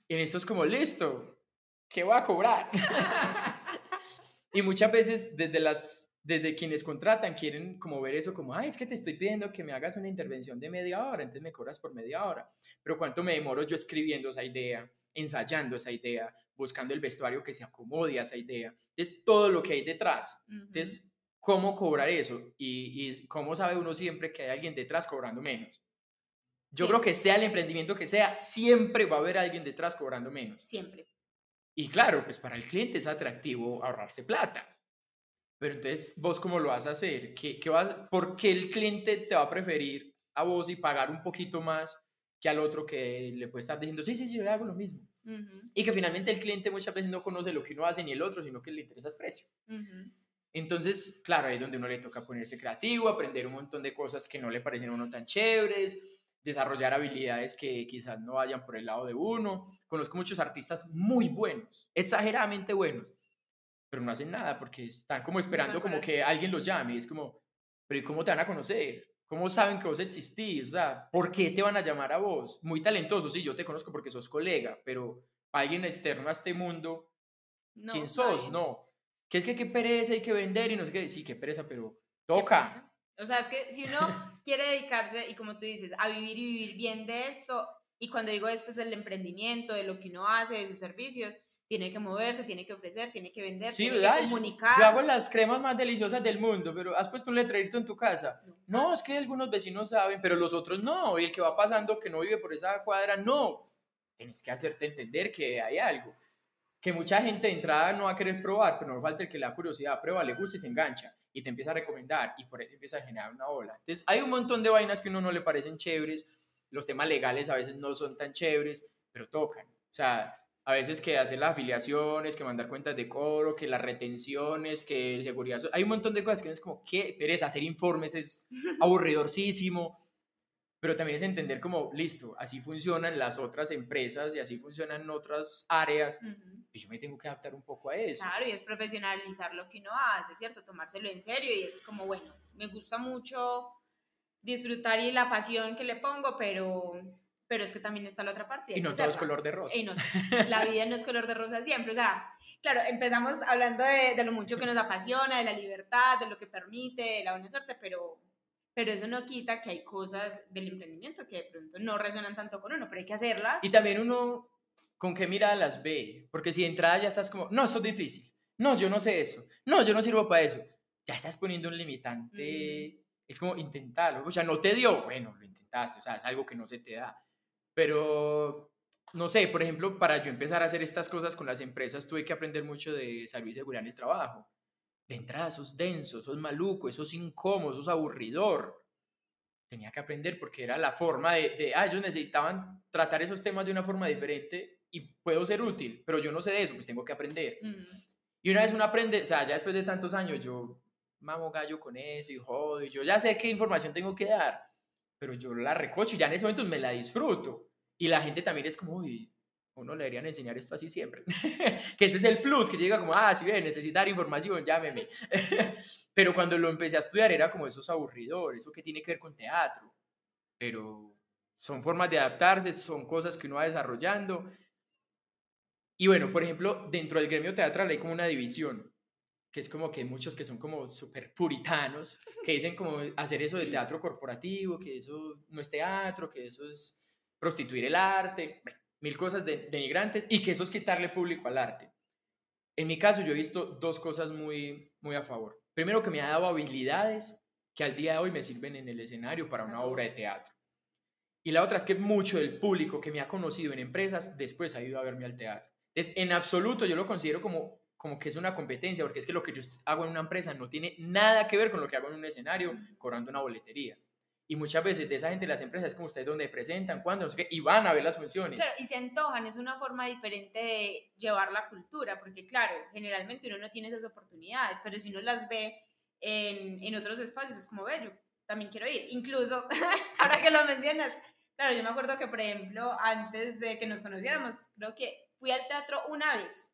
S2: En esto es como, listo, ¿qué voy a cobrar? y muchas veces desde, las, desde quienes contratan quieren como ver eso como, ay, es que te estoy pidiendo que me hagas una intervención de media hora, entonces me cobras por media hora. Pero ¿cuánto me demoro yo escribiendo esa idea, ensayando esa idea, buscando el vestuario que se acomode a esa idea? Es todo lo que hay detrás. Entonces, ¿cómo cobrar eso? Y, y, cómo sabe uno siempre que hay alguien detrás cobrando menos. Yo creo que sea el emprendimiento que sea, siempre va a haber alguien detrás cobrando menos.
S1: Siempre.
S2: Y claro, pues para el cliente es atractivo ahorrarse plata. Pero entonces, ¿vos cómo lo vas a hacer? ¿Qué, qué vas, ¿Por qué el cliente te va a preferir a vos y pagar un poquito más que al otro que le puede estar diciendo, sí, sí, sí, yo le hago lo mismo? Y que finalmente el cliente muchas veces no conoce lo que uno hace ni el otro, sino que le interesa el precio. Entonces, claro, ahí es donde uno le toca ponerse creativo, aprender un montón de cosas que no le parecen a uno tan chéveres, desarrollar habilidades que quizás no vayan por el lado de uno. Conozco muchos artistas muy buenos, exageradamente buenos, pero no hacen nada porque están como esperando como que alguien los llame. Es como, pero ¿y cómo te van a conocer? ¿Cómo saben que vos existís? O sea, ¿por qué te van a llamar a vos? Muy talentoso, sí, yo te conozco porque sos colega, pero alguien externo a este mundo, ¿quién sos? No. ¿Qué es que qué pereza hay que vender y no sé qué? Sí, qué pereza, pero toca.
S1: O sea, es que si uno quiere dedicarse, y como tú dices, a vivir y vivir bien de esto, y cuando digo esto es el emprendimiento, de lo que uno hace, de sus servicios, tiene que moverse, tiene que ofrecer, tiene que vender, tiene que comunicar.
S2: Yo, hago las cremas más deliciosas del mundo, pero has puesto un letrerito en tu casa. No, es que algunos vecinos saben, pero los otros no. Y el que va pasando que no vive por esa cuadra, no. Tienes que hacerte entender que hay algo. Que mucha gente de entrada no va a querer probar, pero no falta el que le da curiosidad, prueba, le gusta y se engancha y te empieza a recomendar y por eso empieza a generar una ola. Entonces, hay un montón de vainas que a uno no le parecen chéveres, los temas legales a veces no son tan chéveres, pero tocan. O sea, a veces que hacer las afiliaciones, que mandar cuentas de cobro, que las retenciones, que seguridad. Hay un montón de cosas que es como, qué pereza, hacer informes es aburridorcísimo, pero también es entender como, listo, así funcionan las otras empresas y así funcionan otras áreas, y yo me tengo que adaptar un poco a eso.
S1: Claro, y es profesionalizar lo que uno hace, ¿cierto? Tomárselo en serio y es como, bueno, me gusta mucho disfrutar y la pasión que le pongo, pero pero es que también está la otra parte.
S2: Y no todo es color de rosa.
S1: Y no, la vida no es color de rosa siempre. O sea, claro, empezamos hablando de, de, lo mucho que nos apasiona, de la libertad, de lo que permite, de la buena suerte, pero, pero eso no quita que hay cosas del emprendimiento que de pronto no resuenan tanto con uno, pero hay que hacerlas.
S2: Y también uno, ¿con qué mirada las ve? Porque si de entrada ya estás como, no, eso es difícil. No, yo no sé eso. No, yo no sirvo para eso. Ya estás poniendo un limitante. Es como intentarlo. O sea, no te dio, bueno, lo intentaste. O sea, es algo que no se te da pero, no sé, por ejemplo, para yo empezar a hacer estas cosas con las empresas, tuve que aprender mucho de salud y seguridad en el trabajo. De entrada, eso es denso, eso es maluco, eso es incómodo, eso es aburridor. Tenía que aprender porque era la forma de, de, ah, ellos necesitaban tratar esos temas de una forma diferente y puedo ser útil, pero yo no sé de eso, pues tengo que aprender. Y una vez uno aprende, o sea, ya después de tantos años, yo mamo gallo con eso y jodo, y yo ya sé qué información tengo que dar pero yo la recocho y ya en ese momento me la disfruto. Y la gente también es como, uy, uno le deberían enseñar esto así siempre. que ese es el plus, que llega como, ah, si ve, necesitar información, llámeme. pero cuando lo empecé a estudiar era como esos aburridores, eso que tiene que ver con teatro. Pero son formas de adaptarse, son cosas que uno va desarrollando. Y bueno, por ejemplo, dentro del gremio teatral hay como una división que es como que muchos que son como súper puritanos, que dicen como hacer eso de teatro corporativo, que eso no es teatro, que eso es prostituir el arte, mil cosas de, denigrantes y que eso es quitarle público al arte. En mi caso yo he visto dos cosas muy, muy a favor. Primero que me ha dado habilidades que al día de hoy me sirven en el escenario para una obra de teatro. Y la otra es que mucho del público que me ha conocido en empresas después ha ido a verme al teatro. Entonces, en absoluto yo lo considero como como que es una competencia, porque es que lo que yo hago en una empresa no tiene nada que ver con lo que hago en un escenario cobrando una boletería. Y muchas veces de esa gente las empresas es como ustedes donde presentan, cuándo, no sé qué, y van a ver las funciones.
S1: Claro, y se antojan, es una forma diferente de llevar la cultura, porque claro, generalmente uno no tiene esas oportunidades, pero si uno las ve en, en otros espacios, es como, ve, yo también quiero ir. Incluso, ahora que lo mencionas, claro, yo me acuerdo que, por ejemplo, antes de que nos conociéramos, creo que fui al teatro una vez,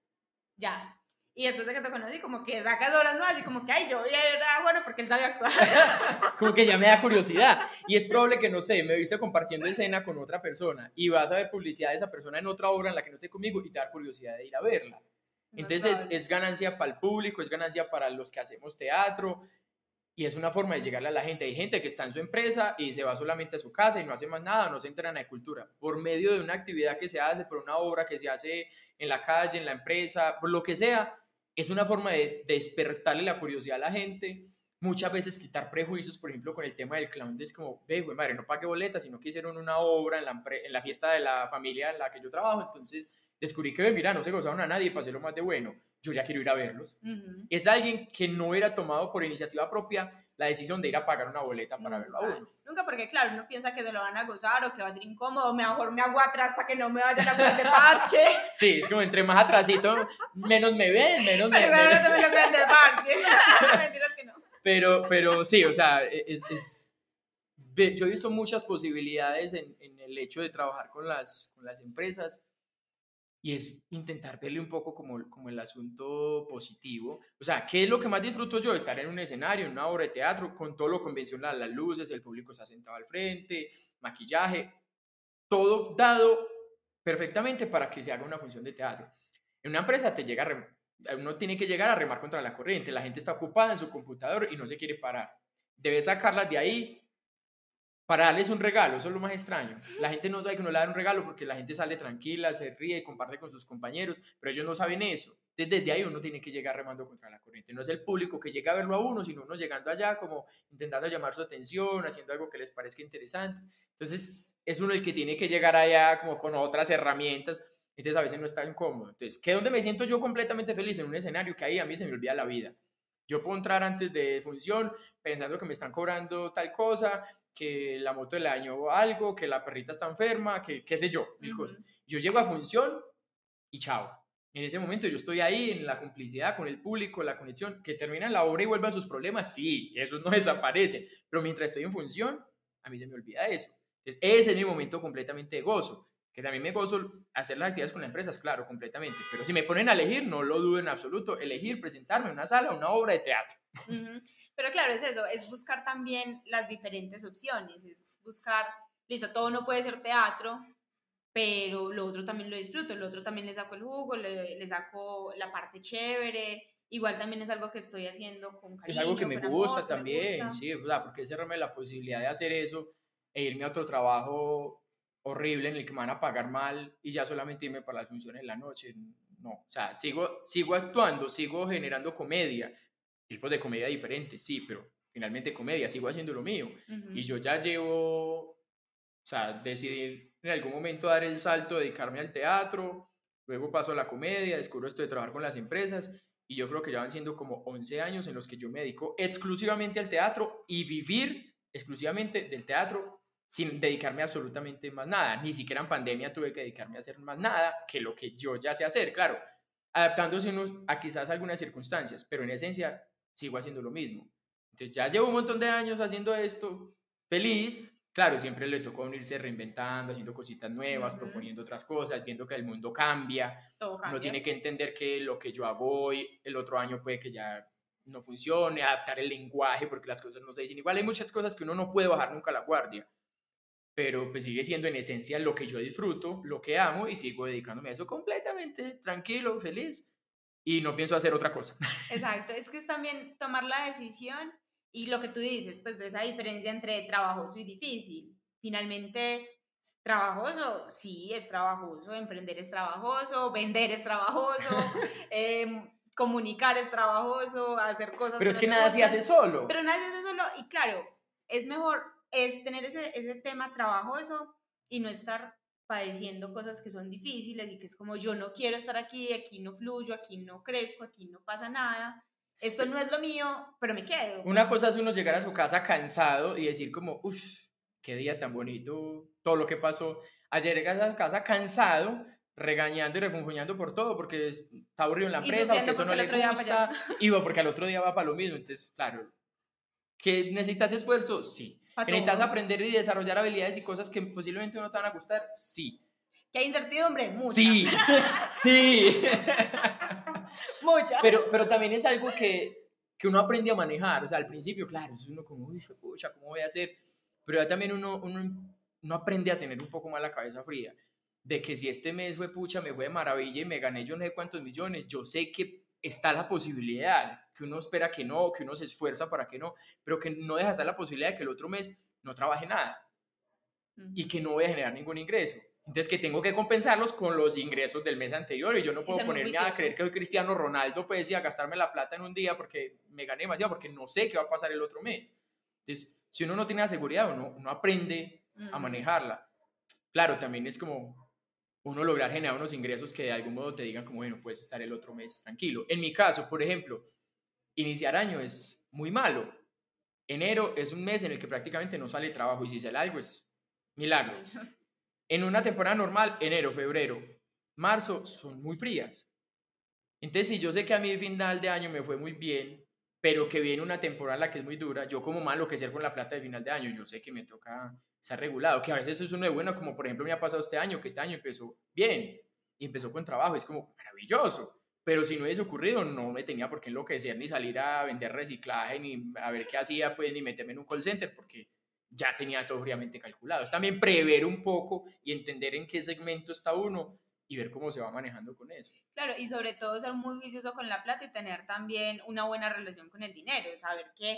S1: ya, y después de que te conocí, como que sacas obras nuevas y como que, ay, yo era bueno porque él sabe actuar.
S2: como que ya me da curiosidad. Y es probable que, no sé, me viste compartiendo escena con otra persona y vas a ver publicidad de esa persona en otra obra en la que no esté conmigo y te da curiosidad de ir a verla. Entonces es, ganancia para el público, es ganancia para los que hacemos teatro y es una forma de llegarle a la gente. Hay gente que está en su empresa y se va solamente a su casa y no hace más nada, no se entera en la cultura. Por medio de una actividad que se hace, por una obra que se hace en la calle, en la empresa, por lo que sea, es una forma de despertarle la curiosidad a la gente. Muchas veces quitar prejuicios, por ejemplo, con el tema del clown, es como, ve, güey, madre, no pague boletas, sino que hicieron una obra en la, en la fiesta de la familia en la que yo trabajo, entonces descubrí que, mira, no se gozaron a nadie, pasé lo más de bueno, yo ya quiero ir a verlos. Es alguien que no hubiera tomado por iniciativa propia la decisión de ir a pagar una boleta para verlo a uno.
S1: Nunca, porque claro, uno piensa que se lo van a gozar o que va a ser incómodo, mejor me hago atrás para que no me vayan a poner de parche.
S2: Sí, es como entre más atrasito, menos me ven, menos
S1: pero
S2: me
S1: ven. Pero no me lo de parche. Mentiras que no.
S2: Pero, pero sí, o sea, es, es, yo he visto muchas posibilidades en, en el hecho de trabajar con las, con las empresas y es intentar verle un poco como, como el asunto positivo. O sea, ¿qué es lo que más disfruto yo? Estar en un escenario, en una obra de teatro, con todo lo convencional, las luces, el público se ha sentado al frente, maquillaje, todo dado perfectamente para que se haga una función de teatro. En una empresa te llega uno tiene que llegar a remar contra la corriente, la gente está ocupada en su computador y no se quiere parar. Debes sacarlas de ahí para darles un regalo, eso es lo más extraño. La gente no sabe que no le dan un regalo porque la gente sale tranquila, se ríe comparte con sus compañeros, pero ellos no saben eso. Desde ahí uno tiene que llegar remando contra la corriente. No es el público que llega a verlo a uno, sino uno llegando allá como intentando llamar su atención, haciendo algo que les parezca interesante. Entonces es uno el que tiene que llegar allá como con otras herramientas. Entonces a veces no está incómodo. Entonces, ¿qué donde me siento yo completamente feliz? En un escenario que ahí a mí se me olvida la vida. Yo puedo entrar antes de función pensando que me están cobrando tal cosa, que la moto le dañó algo, que la perrita está enferma, que qué sé yo, mil cosas. Yo llego a función y chao. En ese momento yo estoy ahí en la complicidad con el público, la conexión, que terminan la obra y vuelvan sus problemas, sí, eso no desaparece, pero mientras estoy en función, a mí se me olvida eso. Entonces, ese es mi momento completamente de gozo, que también me gozo hacer las actividades con las empresas, claro, completamente, pero si me ponen a elegir, no lo dudo en absoluto, elegir presentarme en una sala, una obra de teatro.
S1: Pero claro, es eso, es buscar también las diferentes opciones, es buscar, listo, todo no puede ser teatro, pero lo otro también lo disfruto, lo otro también le saco el jugo, le, saco la parte chévere, igual también es algo que estoy haciendo con cariño.
S2: Es algo que me gusta también, sí, porque cerrarme la posibilidad de hacer eso e irme a otro trabajo horrible en el que me van a pagar mal y ya solamente irme para las funciones de la noche. No, o sea, sigo, sigo actuando, sigo generando comedia, tipos de comedia diferentes, sí, pero finalmente comedia, sigo haciendo lo mío. Y yo ya llevo, o sea, decidí en algún momento dar el salto, dedicarme al teatro, luego paso a la comedia, descubro esto de trabajar con las empresas y yo creo que ya van siendo como 11 años en los que yo me dedico exclusivamente al teatro y vivir exclusivamente del teatro sin dedicarme absolutamente más nada. Ni siquiera en pandemia tuve que dedicarme a hacer más nada que lo que yo ya sé hacer, claro, adaptándose a quizás algunas circunstancias, pero en esencia sigo haciendo lo mismo. Entonces ya llevo un montón de años haciendo esto, feliz, claro, siempre le tocó unirse reinventando, haciendo cositas nuevas, proponiendo otras cosas, viendo que el mundo cambia. Uno tiene que entender que lo que yo hago hoy, el otro año puede que ya no funcione, adaptar el lenguaje porque las cosas no se dicen igual. Hay muchas cosas que uno no puede bajar nunca la guardia, pero pues sigue siendo en esencia lo que yo disfruto, lo que amo y sigo dedicándome a eso completamente tranquilo, feliz y no pienso hacer otra cosa.
S1: Exacto, es que es también tomar la decisión y lo que tú dices, pues de esa diferencia entre trabajoso y difícil. Finalmente, trabajoso, sí, es trabajoso, emprender es trabajoso, vender es trabajoso, em, comunicar es trabajoso, hacer cosas.
S2: Pero es que nada se hace solo.
S1: Pero nada se hace solo y claro, es mejor es tener ese, ese tema trabajoso y no estar padeciendo cosas que son difíciles y que es como yo no quiero estar aquí, aquí no fluyo, aquí no crezco, aquí no pasa nada esto no es lo mío, pero me quedo.
S2: Una pues. cosa es uno llegar a su casa cansado y decir como, uff, qué día tan bonito, todo lo que pasó. Ayer llegas a casa cansado, regañando y refunfuñando por todo, porque está aburrido en la empresa, porque eso no le gusta, y porque al otro día va para lo mismo. Entonces, claro, ¿que necesitas esfuerzo? Sí. ¿Necesitas aprender y desarrollar habilidades y cosas que posiblemente no te van a gustar? Sí.
S1: ¿Que hay incertidumbre? Mucha.
S2: Sí, sí.
S1: Muchas.
S2: Pero, pero también es algo que, que uno aprende a manejar. O sea, al principio, claro, es uno como, uy, pucha, ¿cómo voy a hacer? Pero ya también uno, uno, uno aprende a tener un poco más la cabeza fría. De que si este mes fue pucha, me fue de maravilla y me gané yo no sé cuántos millones, yo sé que está la posibilidad, que uno espera que no, que uno se esfuerza para que no, pero que no deja estar la posibilidad de que el otro mes no trabaje nada y que no voy a generar ningún ingreso. Entonces que tengo que compensarlos con los ingresos del mes anterior y yo no puedo ponerme a creer que soy Cristiano Ronaldo pues y a gastarme la plata en un día porque me gané demasiado porque no sé qué va a pasar el otro mes. Entonces, si uno no tiene la seguridad, uno, uno aprende a manejarla. Claro, también es como uno lograr generar unos ingresos que de algún modo te digan como, bueno, puedes estar el otro mes tranquilo. En mi caso, por ejemplo, iniciar año es muy malo. Enero es un mes en el que prácticamente no sale trabajo y si sale algo es milagro. En una temporada normal, enero, febrero, marzo son muy frías. Entonces, si yo sé que a mi final de año me fue muy bien, pero que viene una temporada la que es muy dura, yo como malo que ser con la plata de final de año, yo sé que me toca estar regulado, que a veces es uno de bueno, como por ejemplo me ha pasado este año, que este año empezó bien y empezó con trabajo, es como maravilloso, pero si no hubiese ocurrido, no me tenía por qué enloquecer ni salir a vender reciclaje, ni a ver qué hacía, pues, ni meterme en un call center, porque ya tenía todo fríamente calculado. Es también prever un poco y entender en qué segmento está uno y ver cómo se va manejando con eso.
S1: Claro, y sobre todo ser muy vicioso con la plata y tener también una buena relación con el dinero. Saber que,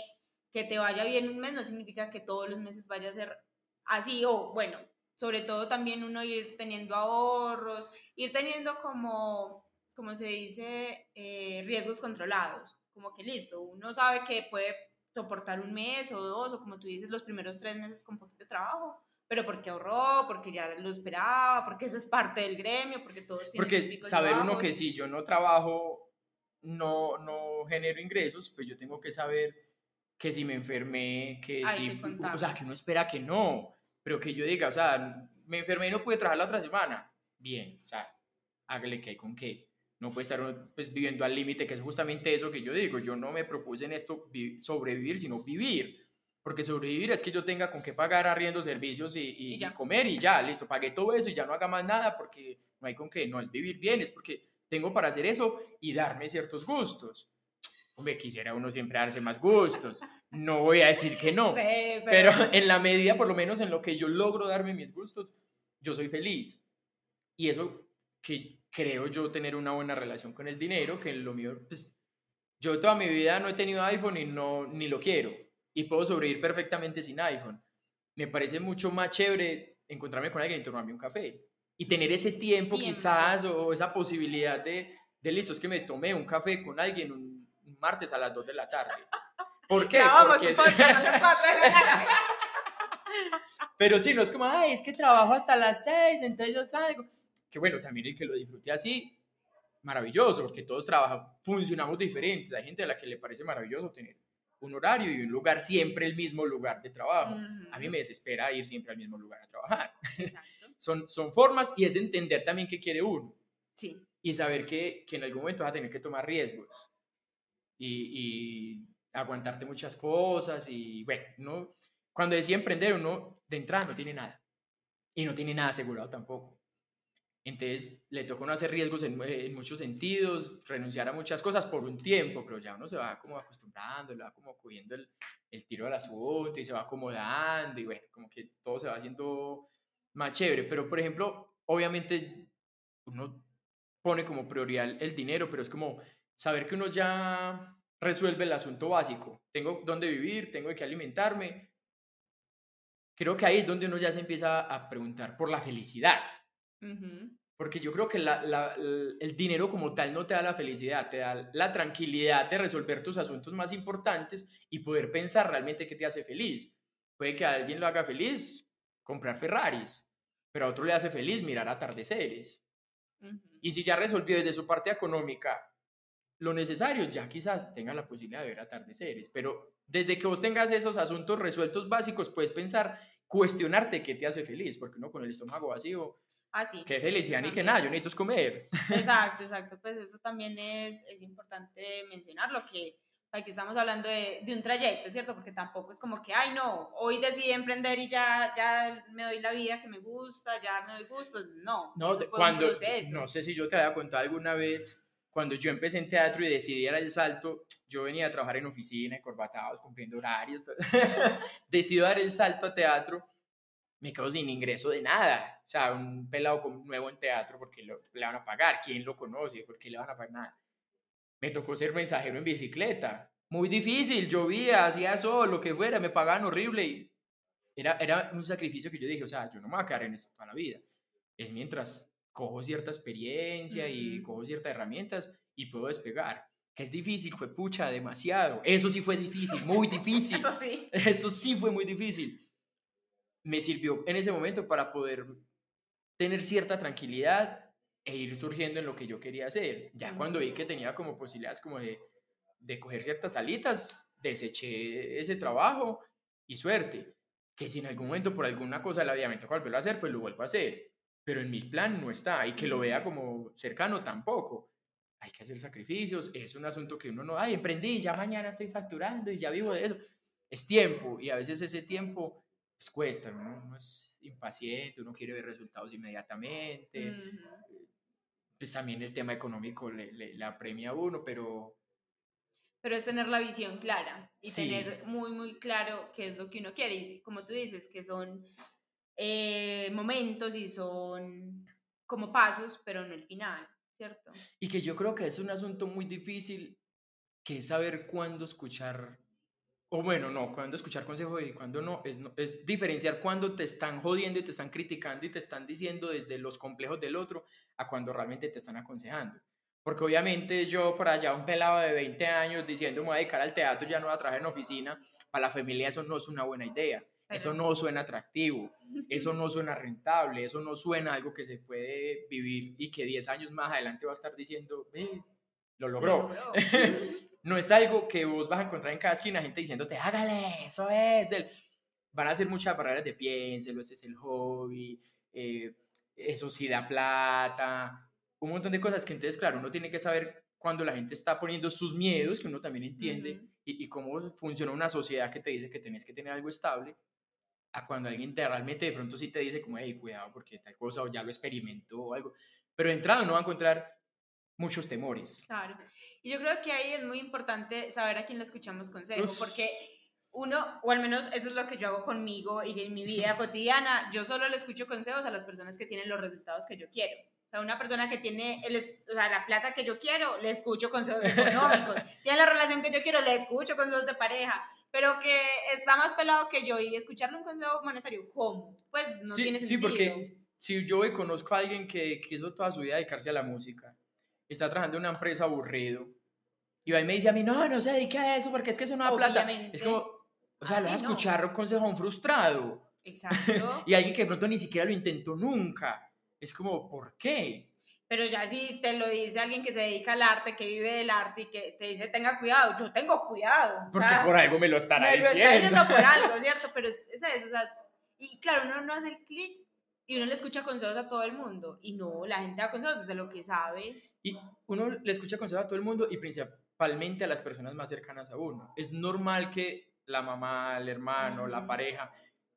S1: que te vaya bien un mes no significa que todos los meses vaya a ser así o bueno, sobre todo también uno ir teniendo ahorros, ir teniendo como, como se dice, eh, riesgos controlados. Como que listo, uno sabe que puede soportar un mes o dos, o como tú dices, los primeros tres meses con poquito trabajo, pero porque ahorró, porque ya lo esperaba, porque eso es parte del gremio, porque todos
S2: tienen Porque saber uno que si yo no trabajo, no, no genero ingresos, pues yo tengo que saber que si me enfermé, que si, o sea, que uno espera que no, pero que yo diga, o sea, me enfermé y no pude trabajar la otra semana, bien, o sea, hágale que hay con qué. No puede estar pues, viviendo al límite, que es justamente eso que yo digo. Yo no me propuse en esto sobrevivir, sino vivir. Porque sobrevivir es que yo tenga con qué pagar arriendo, servicios y, y, y comer y ya, listo, pagué todo eso y ya no haga más nada porque no hay con qué. No es vivir bien, es porque tengo para hacer eso y darme ciertos gustos. Hombre, quisiera uno siempre darse más gustos. No voy a decir que no. pero... pero... en la medida, por lo menos en lo que yo logro darme mis gustos, yo soy feliz. Y eso que creo yo tener una buena relación con el dinero, que lo mío, pues, yo toda mi vida no he tenido iPhone y no, ni lo quiero. Y puedo sobrevivir perfectamente sin iPhone. Me parece mucho más chévere encontrarme con alguien y tomarme un café. Y tener ese tiempo, quizás o esa posibilidad de, de, listo, es que me tomé un café con alguien un, martes a las 2 de la tarde. ¿Por qué? Porque Pero sí, no es como, ay, es que trabajo hasta las 6, entonces yo salgo que bueno, también el que lo disfrute así, maravilloso, porque todos trabajan, funcionamos diferentes. Hay gente a la que le parece maravilloso tener un horario y un lugar, siempre el mismo lugar de trabajo. A mí me desespera ir siempre al mismo lugar a trabajar. son, son formas y es entender también qué quiere uno.
S1: Sí.
S2: Y saber que, que en algún momento vas a tener que tomar riesgos y, y aguantarte muchas cosas. Y bueno, no, cuando decía emprender, uno de entrada no tiene nada. Y no tiene nada asegurado tampoco. Entonces le toca uno hacer riesgos en, muchos sentidos, renunciar a muchas cosas por un tiempo, pero ya uno se va como acostumbrando, le va como cogiendo el, el tiro del asunto y se va acomodando y bueno, como que todo se va haciendo más chévere. Pero por ejemplo, obviamente uno pone como prioridad el dinero, pero es como saber que uno ya resuelve el asunto básico. Tengo dónde vivir, tengo que alimentarme. Creo que ahí es donde uno ya se empieza a preguntar por la felicidad porque yo creo que el dinero como tal no te da la felicidad, te da la tranquilidad de resolver tus asuntos más importantes y poder pensar realmente qué te hace feliz. Puede que a alguien lo haga feliz comprar Ferraris, pero a otro le hace feliz mirar atardeceres. Y si ya resolvió desde su parte económica lo necesario, ya quizás tenga la posibilidad de ver atardeceres. Pero desde que vos tengas esos asuntos resueltos básicos, puedes pensar, cuestionarte qué te hace feliz, porque uno con el estómago vacío
S1: Así.
S2: Qué felicidad ni que nada, yo necesito comer.
S1: Exacto, exacto. Pues eso también es, es importante mencionarlo, que aquí estamos hablando de, de, un trayecto, ¿cierto? Porque tampoco es como que, ay, no, hoy decidí emprender y ya, ya me doy la vida que me gusta, ya me doy gustos. No,
S2: no cuando, no sé si yo te había contado alguna vez, cuando yo empecé en teatro y decidí dar el salto, yo venía a trabajar en oficina, corbatados, cumpliendo horarios, decidí dar el salto a teatro me quedo sin ingreso de nada. O sea, un pelado nuevo en teatro, porque le van a pagar? ¿Quién lo conoce? ¿Por qué le van a pagar nada? Me tocó ser mensajero en bicicleta. Muy difícil, llovía, hacía sol, lo que fuera, me pagaban horrible. Y era, era un sacrificio que yo dije, o sea, yo no me voy a quedar en esto toda la vida. Es mientras cojo cierta experiencia y cojo ciertas herramientas y puedo despegar. Que es difícil, fue pucha, demasiado. Eso sí fue difícil, muy difícil.
S1: Eso sí.
S2: Eso sí fue muy difícil me sirvió en ese momento para poder tener cierta tranquilidad e ir surgiendo en lo que yo quería hacer. Ya cuando vi que tenía como posibilidades como de, de coger ciertas salitas, deseché ese trabajo y suerte. Que si en algún momento por alguna cosa la vida me tocó volverlo a hacer, pues lo vuelvo a hacer. Pero en mis planes no está. Y que lo vea como cercano tampoco. Hay que hacer sacrificios. Es un asunto que uno no, ay, emprendí, ya mañana estoy facturando y ya vivo de eso. Es tiempo. Y a veces ese tiempo pues cuesta, uno, es impaciente, uno quiere ver resultados inmediatamente. Pues también el tema económico le, le, apremia a uno, pero...
S1: Pero es tener la visión clara y tener muy, muy claro qué es lo que uno quiere. Y como tú dices, que son eh, momentos y son como pasos, pero no el final, ¿cierto?
S2: Y que yo creo que es un asunto muy difícil, que es saber cuándo escuchar o bueno, no, cuando escuchar consejo y cuando no es, es diferenciar cuando te están jodiendo y te están criticando y te están diciendo desde los complejos del otro a cuando realmente te están aconsejando. Porque obviamente yo por allá, un pelado de 20 años diciendo me voy a dedicar al teatro, ya no voy a trabajar en oficina, para la familia eso no es una buena idea. Eso no suena atractivo, eso no suena rentable, eso no suena algo que se puede vivir y que 10 años más adelante va a estar diciendo, lo logró. no es algo que vos vas a encontrar en cada esquina, gente diciéndote, hágale, eso es. Del... Van a ser muchas barreras de piénselo, ese es el hobby, eh, eso sí da plata. un montón de cosas que entonces, claro, uno tiene que saber cuando la gente está poniendo sus miedos, que uno también entiende, y, y, cómo funciona una sociedad que te dice que tienes que tener algo estable, a cuando alguien te, realmente de pronto sí te dice como, hey, cuidado porque tal cosa o ya lo experimentó o algo. Pero de entrada uno va a encontrar muchos temores.
S1: Claro. Y yo creo que ahí es muy importante saber a quién le escuchamos consejo, porque uno, o al menos eso es lo que yo hago conmigo y en mi vida cotidiana, yo solo le escucho consejos a las personas que tienen los resultados que yo quiero. O sea, una persona que tiene el, o sea, la plata que yo quiero, le escucho consejos económicos. tiene la relación que yo quiero, le escucho consejos de pareja. Pero que está más pelado que yo y escucharle un consejo monetario, ¿cómo? Pues no tiene sentido.
S2: Sí, porque si yo conozco a alguien que quiso toda su vida dedicarse a la música, está trabajando en una empresa aburrido, y va y me dice a mí, no, no se dedique a eso porque es que eso no da plata. Es como, o sea, le vas a escuchar un consejo a un frustrado.
S1: Exacto.
S2: y alguien que de pronto ni siquiera lo intentó nunca. Es como, ¿por qué?
S1: Pero ya si te lo dice alguien que se dedica al arte, que vive del arte y que te dice tenga cuidado, yo tengo cuidado.
S2: Porque por algo me lo estará diciendo.
S1: Me lo está diciendo por algo, ¿cierto? Pero es, eso, o sea, y claro, uno no hace el clic y uno le escucha consejos a todo el mundo. Y no, la gente da consejos desde lo que sabe.
S2: Y uno le escucha consejos a todo el mundo y principalmente a las personas más cercanas a uno. Es normal que la mamá, el hermano, la pareja,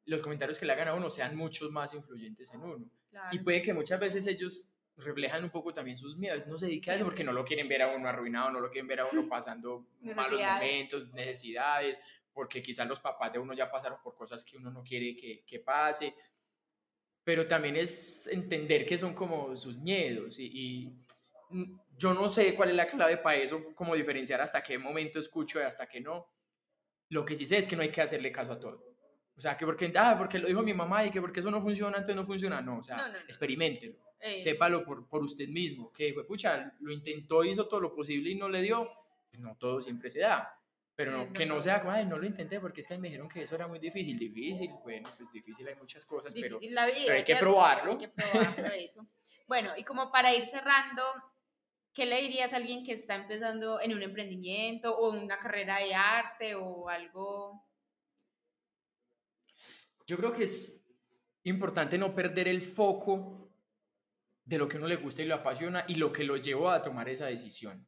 S2: los comentarios que le hagan a uno sean muchos más influyentes en uno. Y puede que muchas veces ellos reflejan un poco también sus miedos. No se dedican a eso porque no lo quieren ver a uno arruinado, no lo quieren ver a uno pasando malos momentos, necesidades, porque quizás los papás de uno ya pasaron por cosas que uno no quiere que, que pase. Pero también es entender que son como sus miedos y, y yo no sé cuál es la clave para eso, cómo diferenciar hasta qué momento escucho y hasta qué no. Lo que sí sé es que no hay que hacerle caso a todo. O sea, que porque, ah, porque lo dijo mi mamá y que porque eso no funciona, entonces no funciona. No, o sea, experimentelo. Sépalo por, por usted mismo. Que fue, pucha, lo intentó, hizo todo lo posible y no le dio. Pues no todo siempre se da. Pero no, que no sea como, ay, no lo intenté porque es que me dijeron que eso era muy difícil. Difícil, bueno, pues difícil hay muchas cosas, pero,
S1: la vida,
S2: pero hay que probarlo.
S1: Hay que probarlo eso. Bueno, y como para ir cerrando, ¿qué le dirías a alguien que está empezando en un emprendimiento o una carrera de arte o algo
S2: yo creo que es importante no perder el foco de lo que uno le gusta y lo apasiona y lo que lo llevó a tomar esa decisión.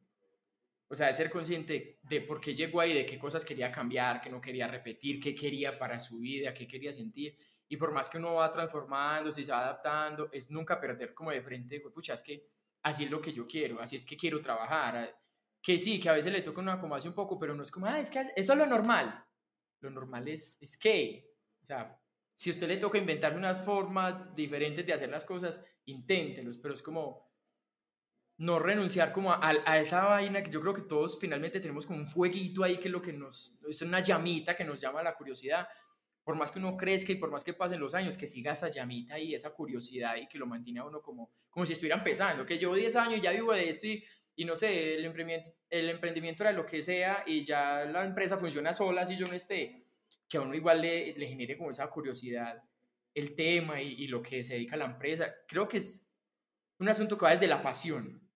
S2: O sea, de ser consciente de por qué llegó ahí, de qué cosas quería cambiar, qué no quería repetir, qué quería para su vida, qué quería sentir. Y por más que uno va transformando, se va adaptando, es nunca perder como de frente, pucha, es que así es lo que yo quiero, así es que quiero trabajar. Que sí, que a veces le toca una como hace un poco, pero no es como, ah, es que eso es lo normal. Lo normal es, es que, o sea, si a usted le toca inventar una forma diferente de hacer las cosas, inténtelos, pero es como no renunciar como a, a, esa vaina que yo creo que todos finalmente tenemos como un fueguito ahí que es lo que nos, es una llamita que nos llama la curiosidad, por más que uno crezca y por más que pasen los años, que siga esa llamita y esa curiosidad y que lo mantiene a uno como, como si estuviera empezando, que llevo 10 años, ya vivo de esto y, y no sé, el emprendimiento, el emprendimiento era lo que sea y ya la empresa funciona sola si yo no esté que a uno igual le, le genere como esa curiosidad el tema y, lo que se dedica a la empresa. Creo que es un asunto que va desde la pasión.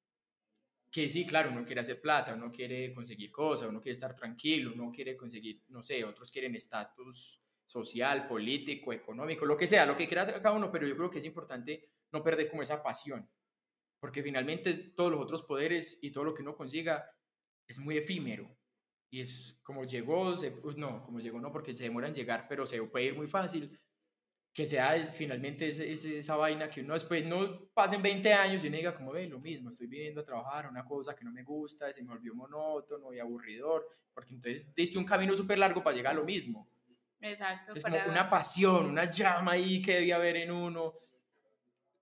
S2: Que sí, claro, uno quiere hacer plata, uno quiere conseguir cosas, uno quiere estar tranquilo, uno quiere conseguir, no sé, otros quieren estatus social, político, económico, lo que sea, lo que quiera cada uno, pero yo creo que es importante no perder como esa pasión, porque finalmente todos los otros poderes y todo lo que uno consiga es muy efímero y es como llegó, pues no, como llegó no, porque se demora en llegar, pero se puede ir muy fácil, que sea finalmente esa vaina que uno después no pasen 20 años y uno diga como ve lo mismo, estoy viniendo a trabajar una cosa que no me gusta, se me volvió monótono y aburridor, porque entonces diste un camino súper largo para llegar a lo mismo.
S1: Exacto.
S2: Como una pasión, una llama ahí que debía haber en uno.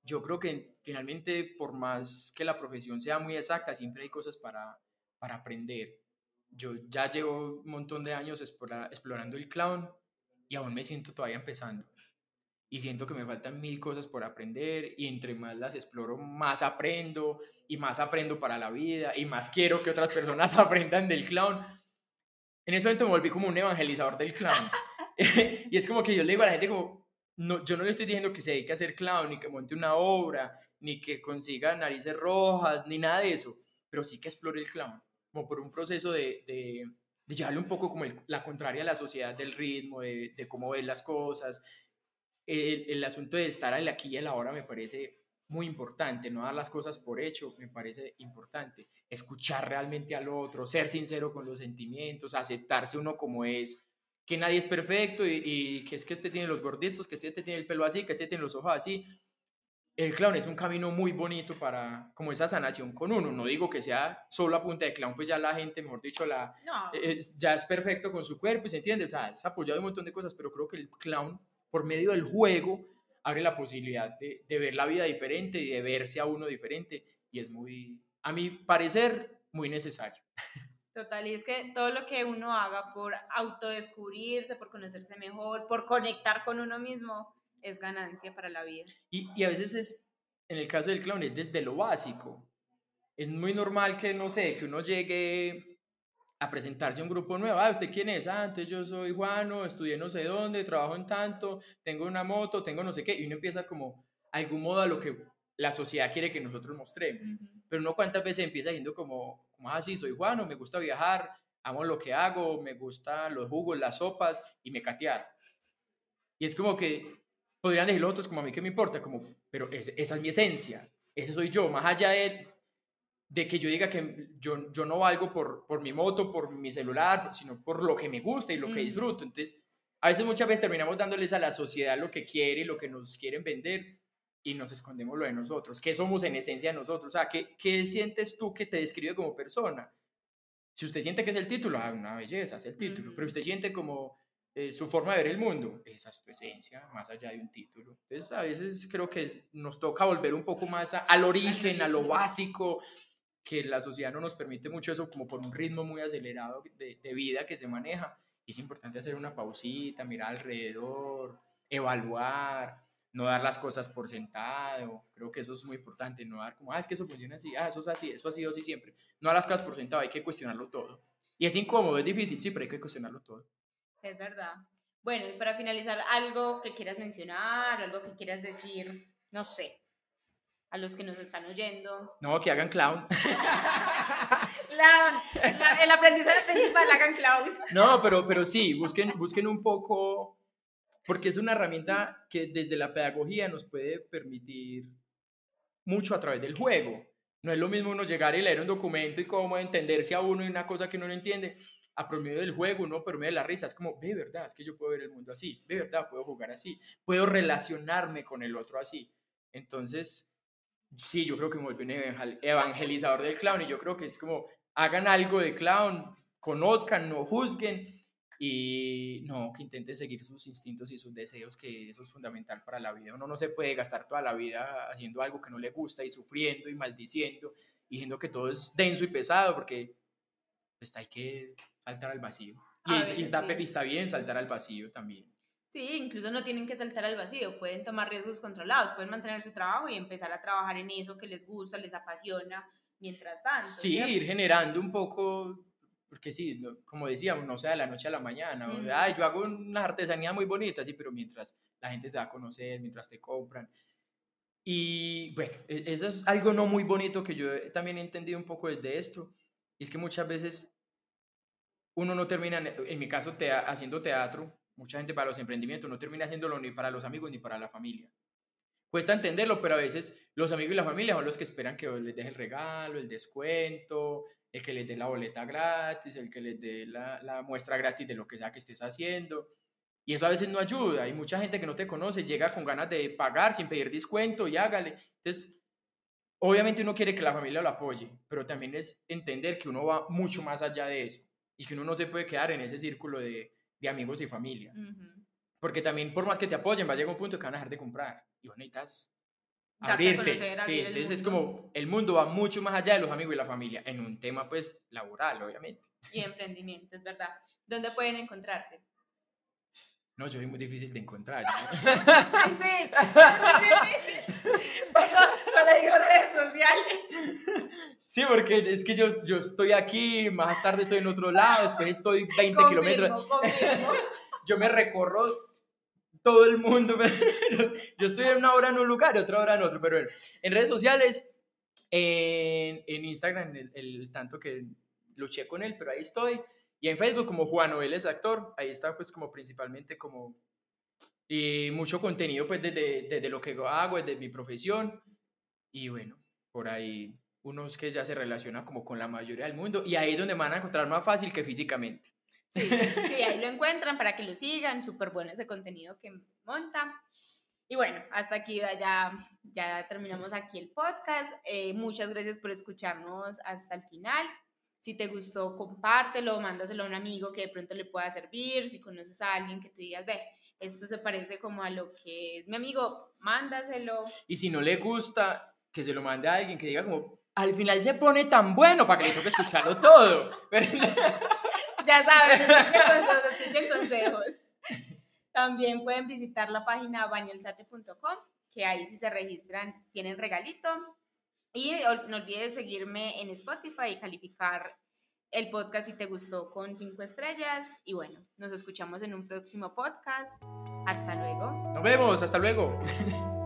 S2: Yo creo que finalmente, por más que la profesión sea muy exacta, siempre hay cosas para, para aprender yo ya llevo un montón de años explorando el clown y aún me siento todavía empezando. Y siento que me faltan mil cosas por aprender y entre más las exploro, más aprendo y más aprendo para la vida y más quiero que otras personas aprendan del clown. En ese momento me volví como un evangelizador del clown. y es como que yo le digo a la gente como, no, yo no le estoy diciendo que se dedique a hacer clown, ni que monte una obra, ni que consiga narices rojas, ni nada de eso, pero sí que explore el clown como por un proceso de, de, llevarle un poco como la contraria a la sociedad del ritmo, de, cómo ven las cosas. El, el, asunto de estar la aquí y la hora me parece muy importante, no dar las cosas por hecho, me parece importante. Escuchar realmente al otro, ser sincero con los sentimientos, aceptarse uno como es, que nadie es perfecto y, que es que este tiene los gorditos, que este tiene el pelo así, que este tiene los ojos así. El clown es un camino muy bonito para como esa sanación con uno. No digo que sea solo a punta de clown, pues ya la gente, mejor dicho, la, ya es perfecto con su cuerpo, ¿se entiende? O sea, es apoyado un montón de cosas, pero creo que el clown, por medio del juego, abre la posibilidad de, de ver la vida diferente y de verse a uno diferente. Y es muy, a mi parecer, muy necesario.
S1: Total, y es que todo lo que uno haga por autodescubrirse, por conocerse mejor, por conectar con uno mismo, es ganancia para la vida.
S2: Y, y a veces es, en el caso del clown, es desde lo básico. Es muy normal que, no sé, que uno llegue a presentarse a un grupo nuevo. Ah, ¿usted quién es? Ah, antes yo soy Juano, estudié no sé dónde, trabajo en tanto, tengo una moto, tengo no sé qué. Y uno empieza como, algún modo, a lo que la sociedad quiere que nosotros mostremos. Pero uno cuántas veces empieza diciendo como, como así, ah, soy Juano, me gusta viajar, amo lo que hago, me gustan los jugos, las sopas y me catear. Y es como que podrían decir los otros como a mí que me importa, como, pero esa es mi esencia, ese soy yo, más allá de, de que yo diga que yo, yo no valgo por, por mi moto, por mi celular, sino por lo que me gusta y lo que disfruto. Entonces, a veces muchas veces terminamos dándoles a la sociedad lo que quiere y lo que nos quieren vender y nos escondemos lo de nosotros. ¿Qué somos en esencia nosotros? O sea, ¿qué, ¿qué sientes tú que te describe como persona? Si usted siente que es el título, ah, una belleza, es el título, pero usted siente como eh, su forma de ver el mundo, esa es tu esencia, más allá de un título. Entonces, a veces creo que nos toca volver un poco más al origen, a lo básico, que la sociedad no nos permite mucho eso, como por un ritmo muy acelerado de, de vida que se maneja. Es importante hacer una pausita, mirar alrededor, evaluar, no dar las cosas por sentado. Creo que eso es muy importante, no dar como, ah, es que eso funciona así, ah, eso es así, eso ha sido así siempre. No dar las cosas por sentado, hay que cuestionarlo todo. Y es incómodo, es difícil, sí, pero hay que cuestionarlo todo.
S1: Es verdad. Bueno, y para finalizar, algo que quieras mencionar, algo que quieras decir, no sé, a los que nos están oyendo.
S2: No, que hagan clown.
S1: el aprendizaje principal, hagan clown.
S2: No, pero, pero sí, busquen, busquen un poco, porque es una herramienta que desde la pedagogía nos puede permitir mucho a través del juego. No es lo mismo uno llegar y leer un documento y cómo entenderse a uno y una cosa que uno no entiende, a promedio del juego, no por medio de la risa, es como, ve verdad, es que yo puedo ver el mundo así, ve verdad, puedo jugar así, puedo relacionarme con el otro así. Entonces, sí, yo creo que me volví un evangelizador del clown y yo creo que es como, hagan algo de clown, conozcan, no juzguen y no, que intenten seguir sus instintos y sus deseos, que eso es fundamental para la vida. Uno no se puede gastar toda la vida haciendo algo que no le gusta y sufriendo y maldiciendo y diciendo que todo es denso y pesado, porque pues hay que saltar al vacío. Y, está, está bien saltar al vacío también.
S1: Sí, incluso no tienen que saltar al vacío, pueden tomar riesgos controlados, pueden mantener su trabajo y empezar a trabajar en eso que les gusta, les apasiona, mientras tanto.
S2: Sí, ir generando un poco, porque sí, como decíamos, no sea de la noche a la mañana, Ay, yo hago una artesanía muy bonita, sí, pero mientras la gente se va a conocer, mientras te compran. Y bueno, e, eso es algo no muy bonito que yo también he entendido un poco desde esto, y es que muchas veces uno no termina, en mi caso, haciendo teatro, mucha gente para los emprendimientos no termina haciéndolo ni para los amigos ni para la familia. Cuesta entenderlo, pero a veces los amigos y la familia son los que esperan que les deje el regalo, el descuento, el que les dé la boleta gratis, el que les dé la, la muestra gratis de lo que sea que estés haciendo. Y eso a veces no ayuda. Hay mucha gente que no te conoce, llega con ganas de pagar sin pedir descuento y hágale. Entonces, obviamente uno quiere que la familia lo apoye, pero también es entender que uno va mucho más allá de eso y que uno no se puede quedar en ese círculo de, de amigos y familia. Porque también, por más que te apoyen, va a llegar un punto que van a dejar de comprar y vos necesitas abrirte. sí, entonces es como el mundo va mucho más allá de los amigos y la familia, en un tema pues laboral, obviamente.
S1: Y emprendimiento, es verdad. ¿Dónde pueden encontrarte?
S2: No, yo soy muy difícil de encontrar.
S1: sí, muy difícil. Para, para redes sociales.
S2: Sí, porque es que yo, yo estoy aquí, más tarde estoy en otro lado, después estoy 20 kilómetros. Yo me recorro todo el mundo. Yo estoy en una hora en un lugar y otra hora en otro. Pero en redes sociales, en, en Instagram, el, tanto que luché con él, pero ahí estoy. Y en Facebook como Juan Noel es actor, ahí está pues como principalmente como y mucho contenido pues desde, desde lo que hago, desde mi profesión Y bueno, por ahí unos que ya se relaciona como con la mayoría del mundo y ahí es donde van a encontrar más fácil que físicamente.
S1: Sí, sí, ahí lo encuentran para que lo sigan, súper bueno ese contenido que monta. Y bueno, hasta aquí ya, ya terminamos aquí el podcast. Eh, muchas gracias por escucharnos hasta el final. Si te gustó, compártelo, mándaselo a un amigo que de pronto le pueda servir. Si conoces a alguien que tú digas, ve, esto se parece como a lo que es mi amigo, mándaselo.
S2: Y si no le gusta, que se lo mande a alguien que diga como, al final se pone tan bueno para que le toque escucharlo todo.
S1: ya saben, escuchen consejos. También pueden visitar la página bañelsate.com, que ahí si se registran tienen regalito. Y no olvides seguirme en Spotify y calificar el podcast si te gustó con cinco estrellas. Y bueno, nos escuchamos en un próximo podcast. Hasta luego.
S2: Nos vemos, hasta luego.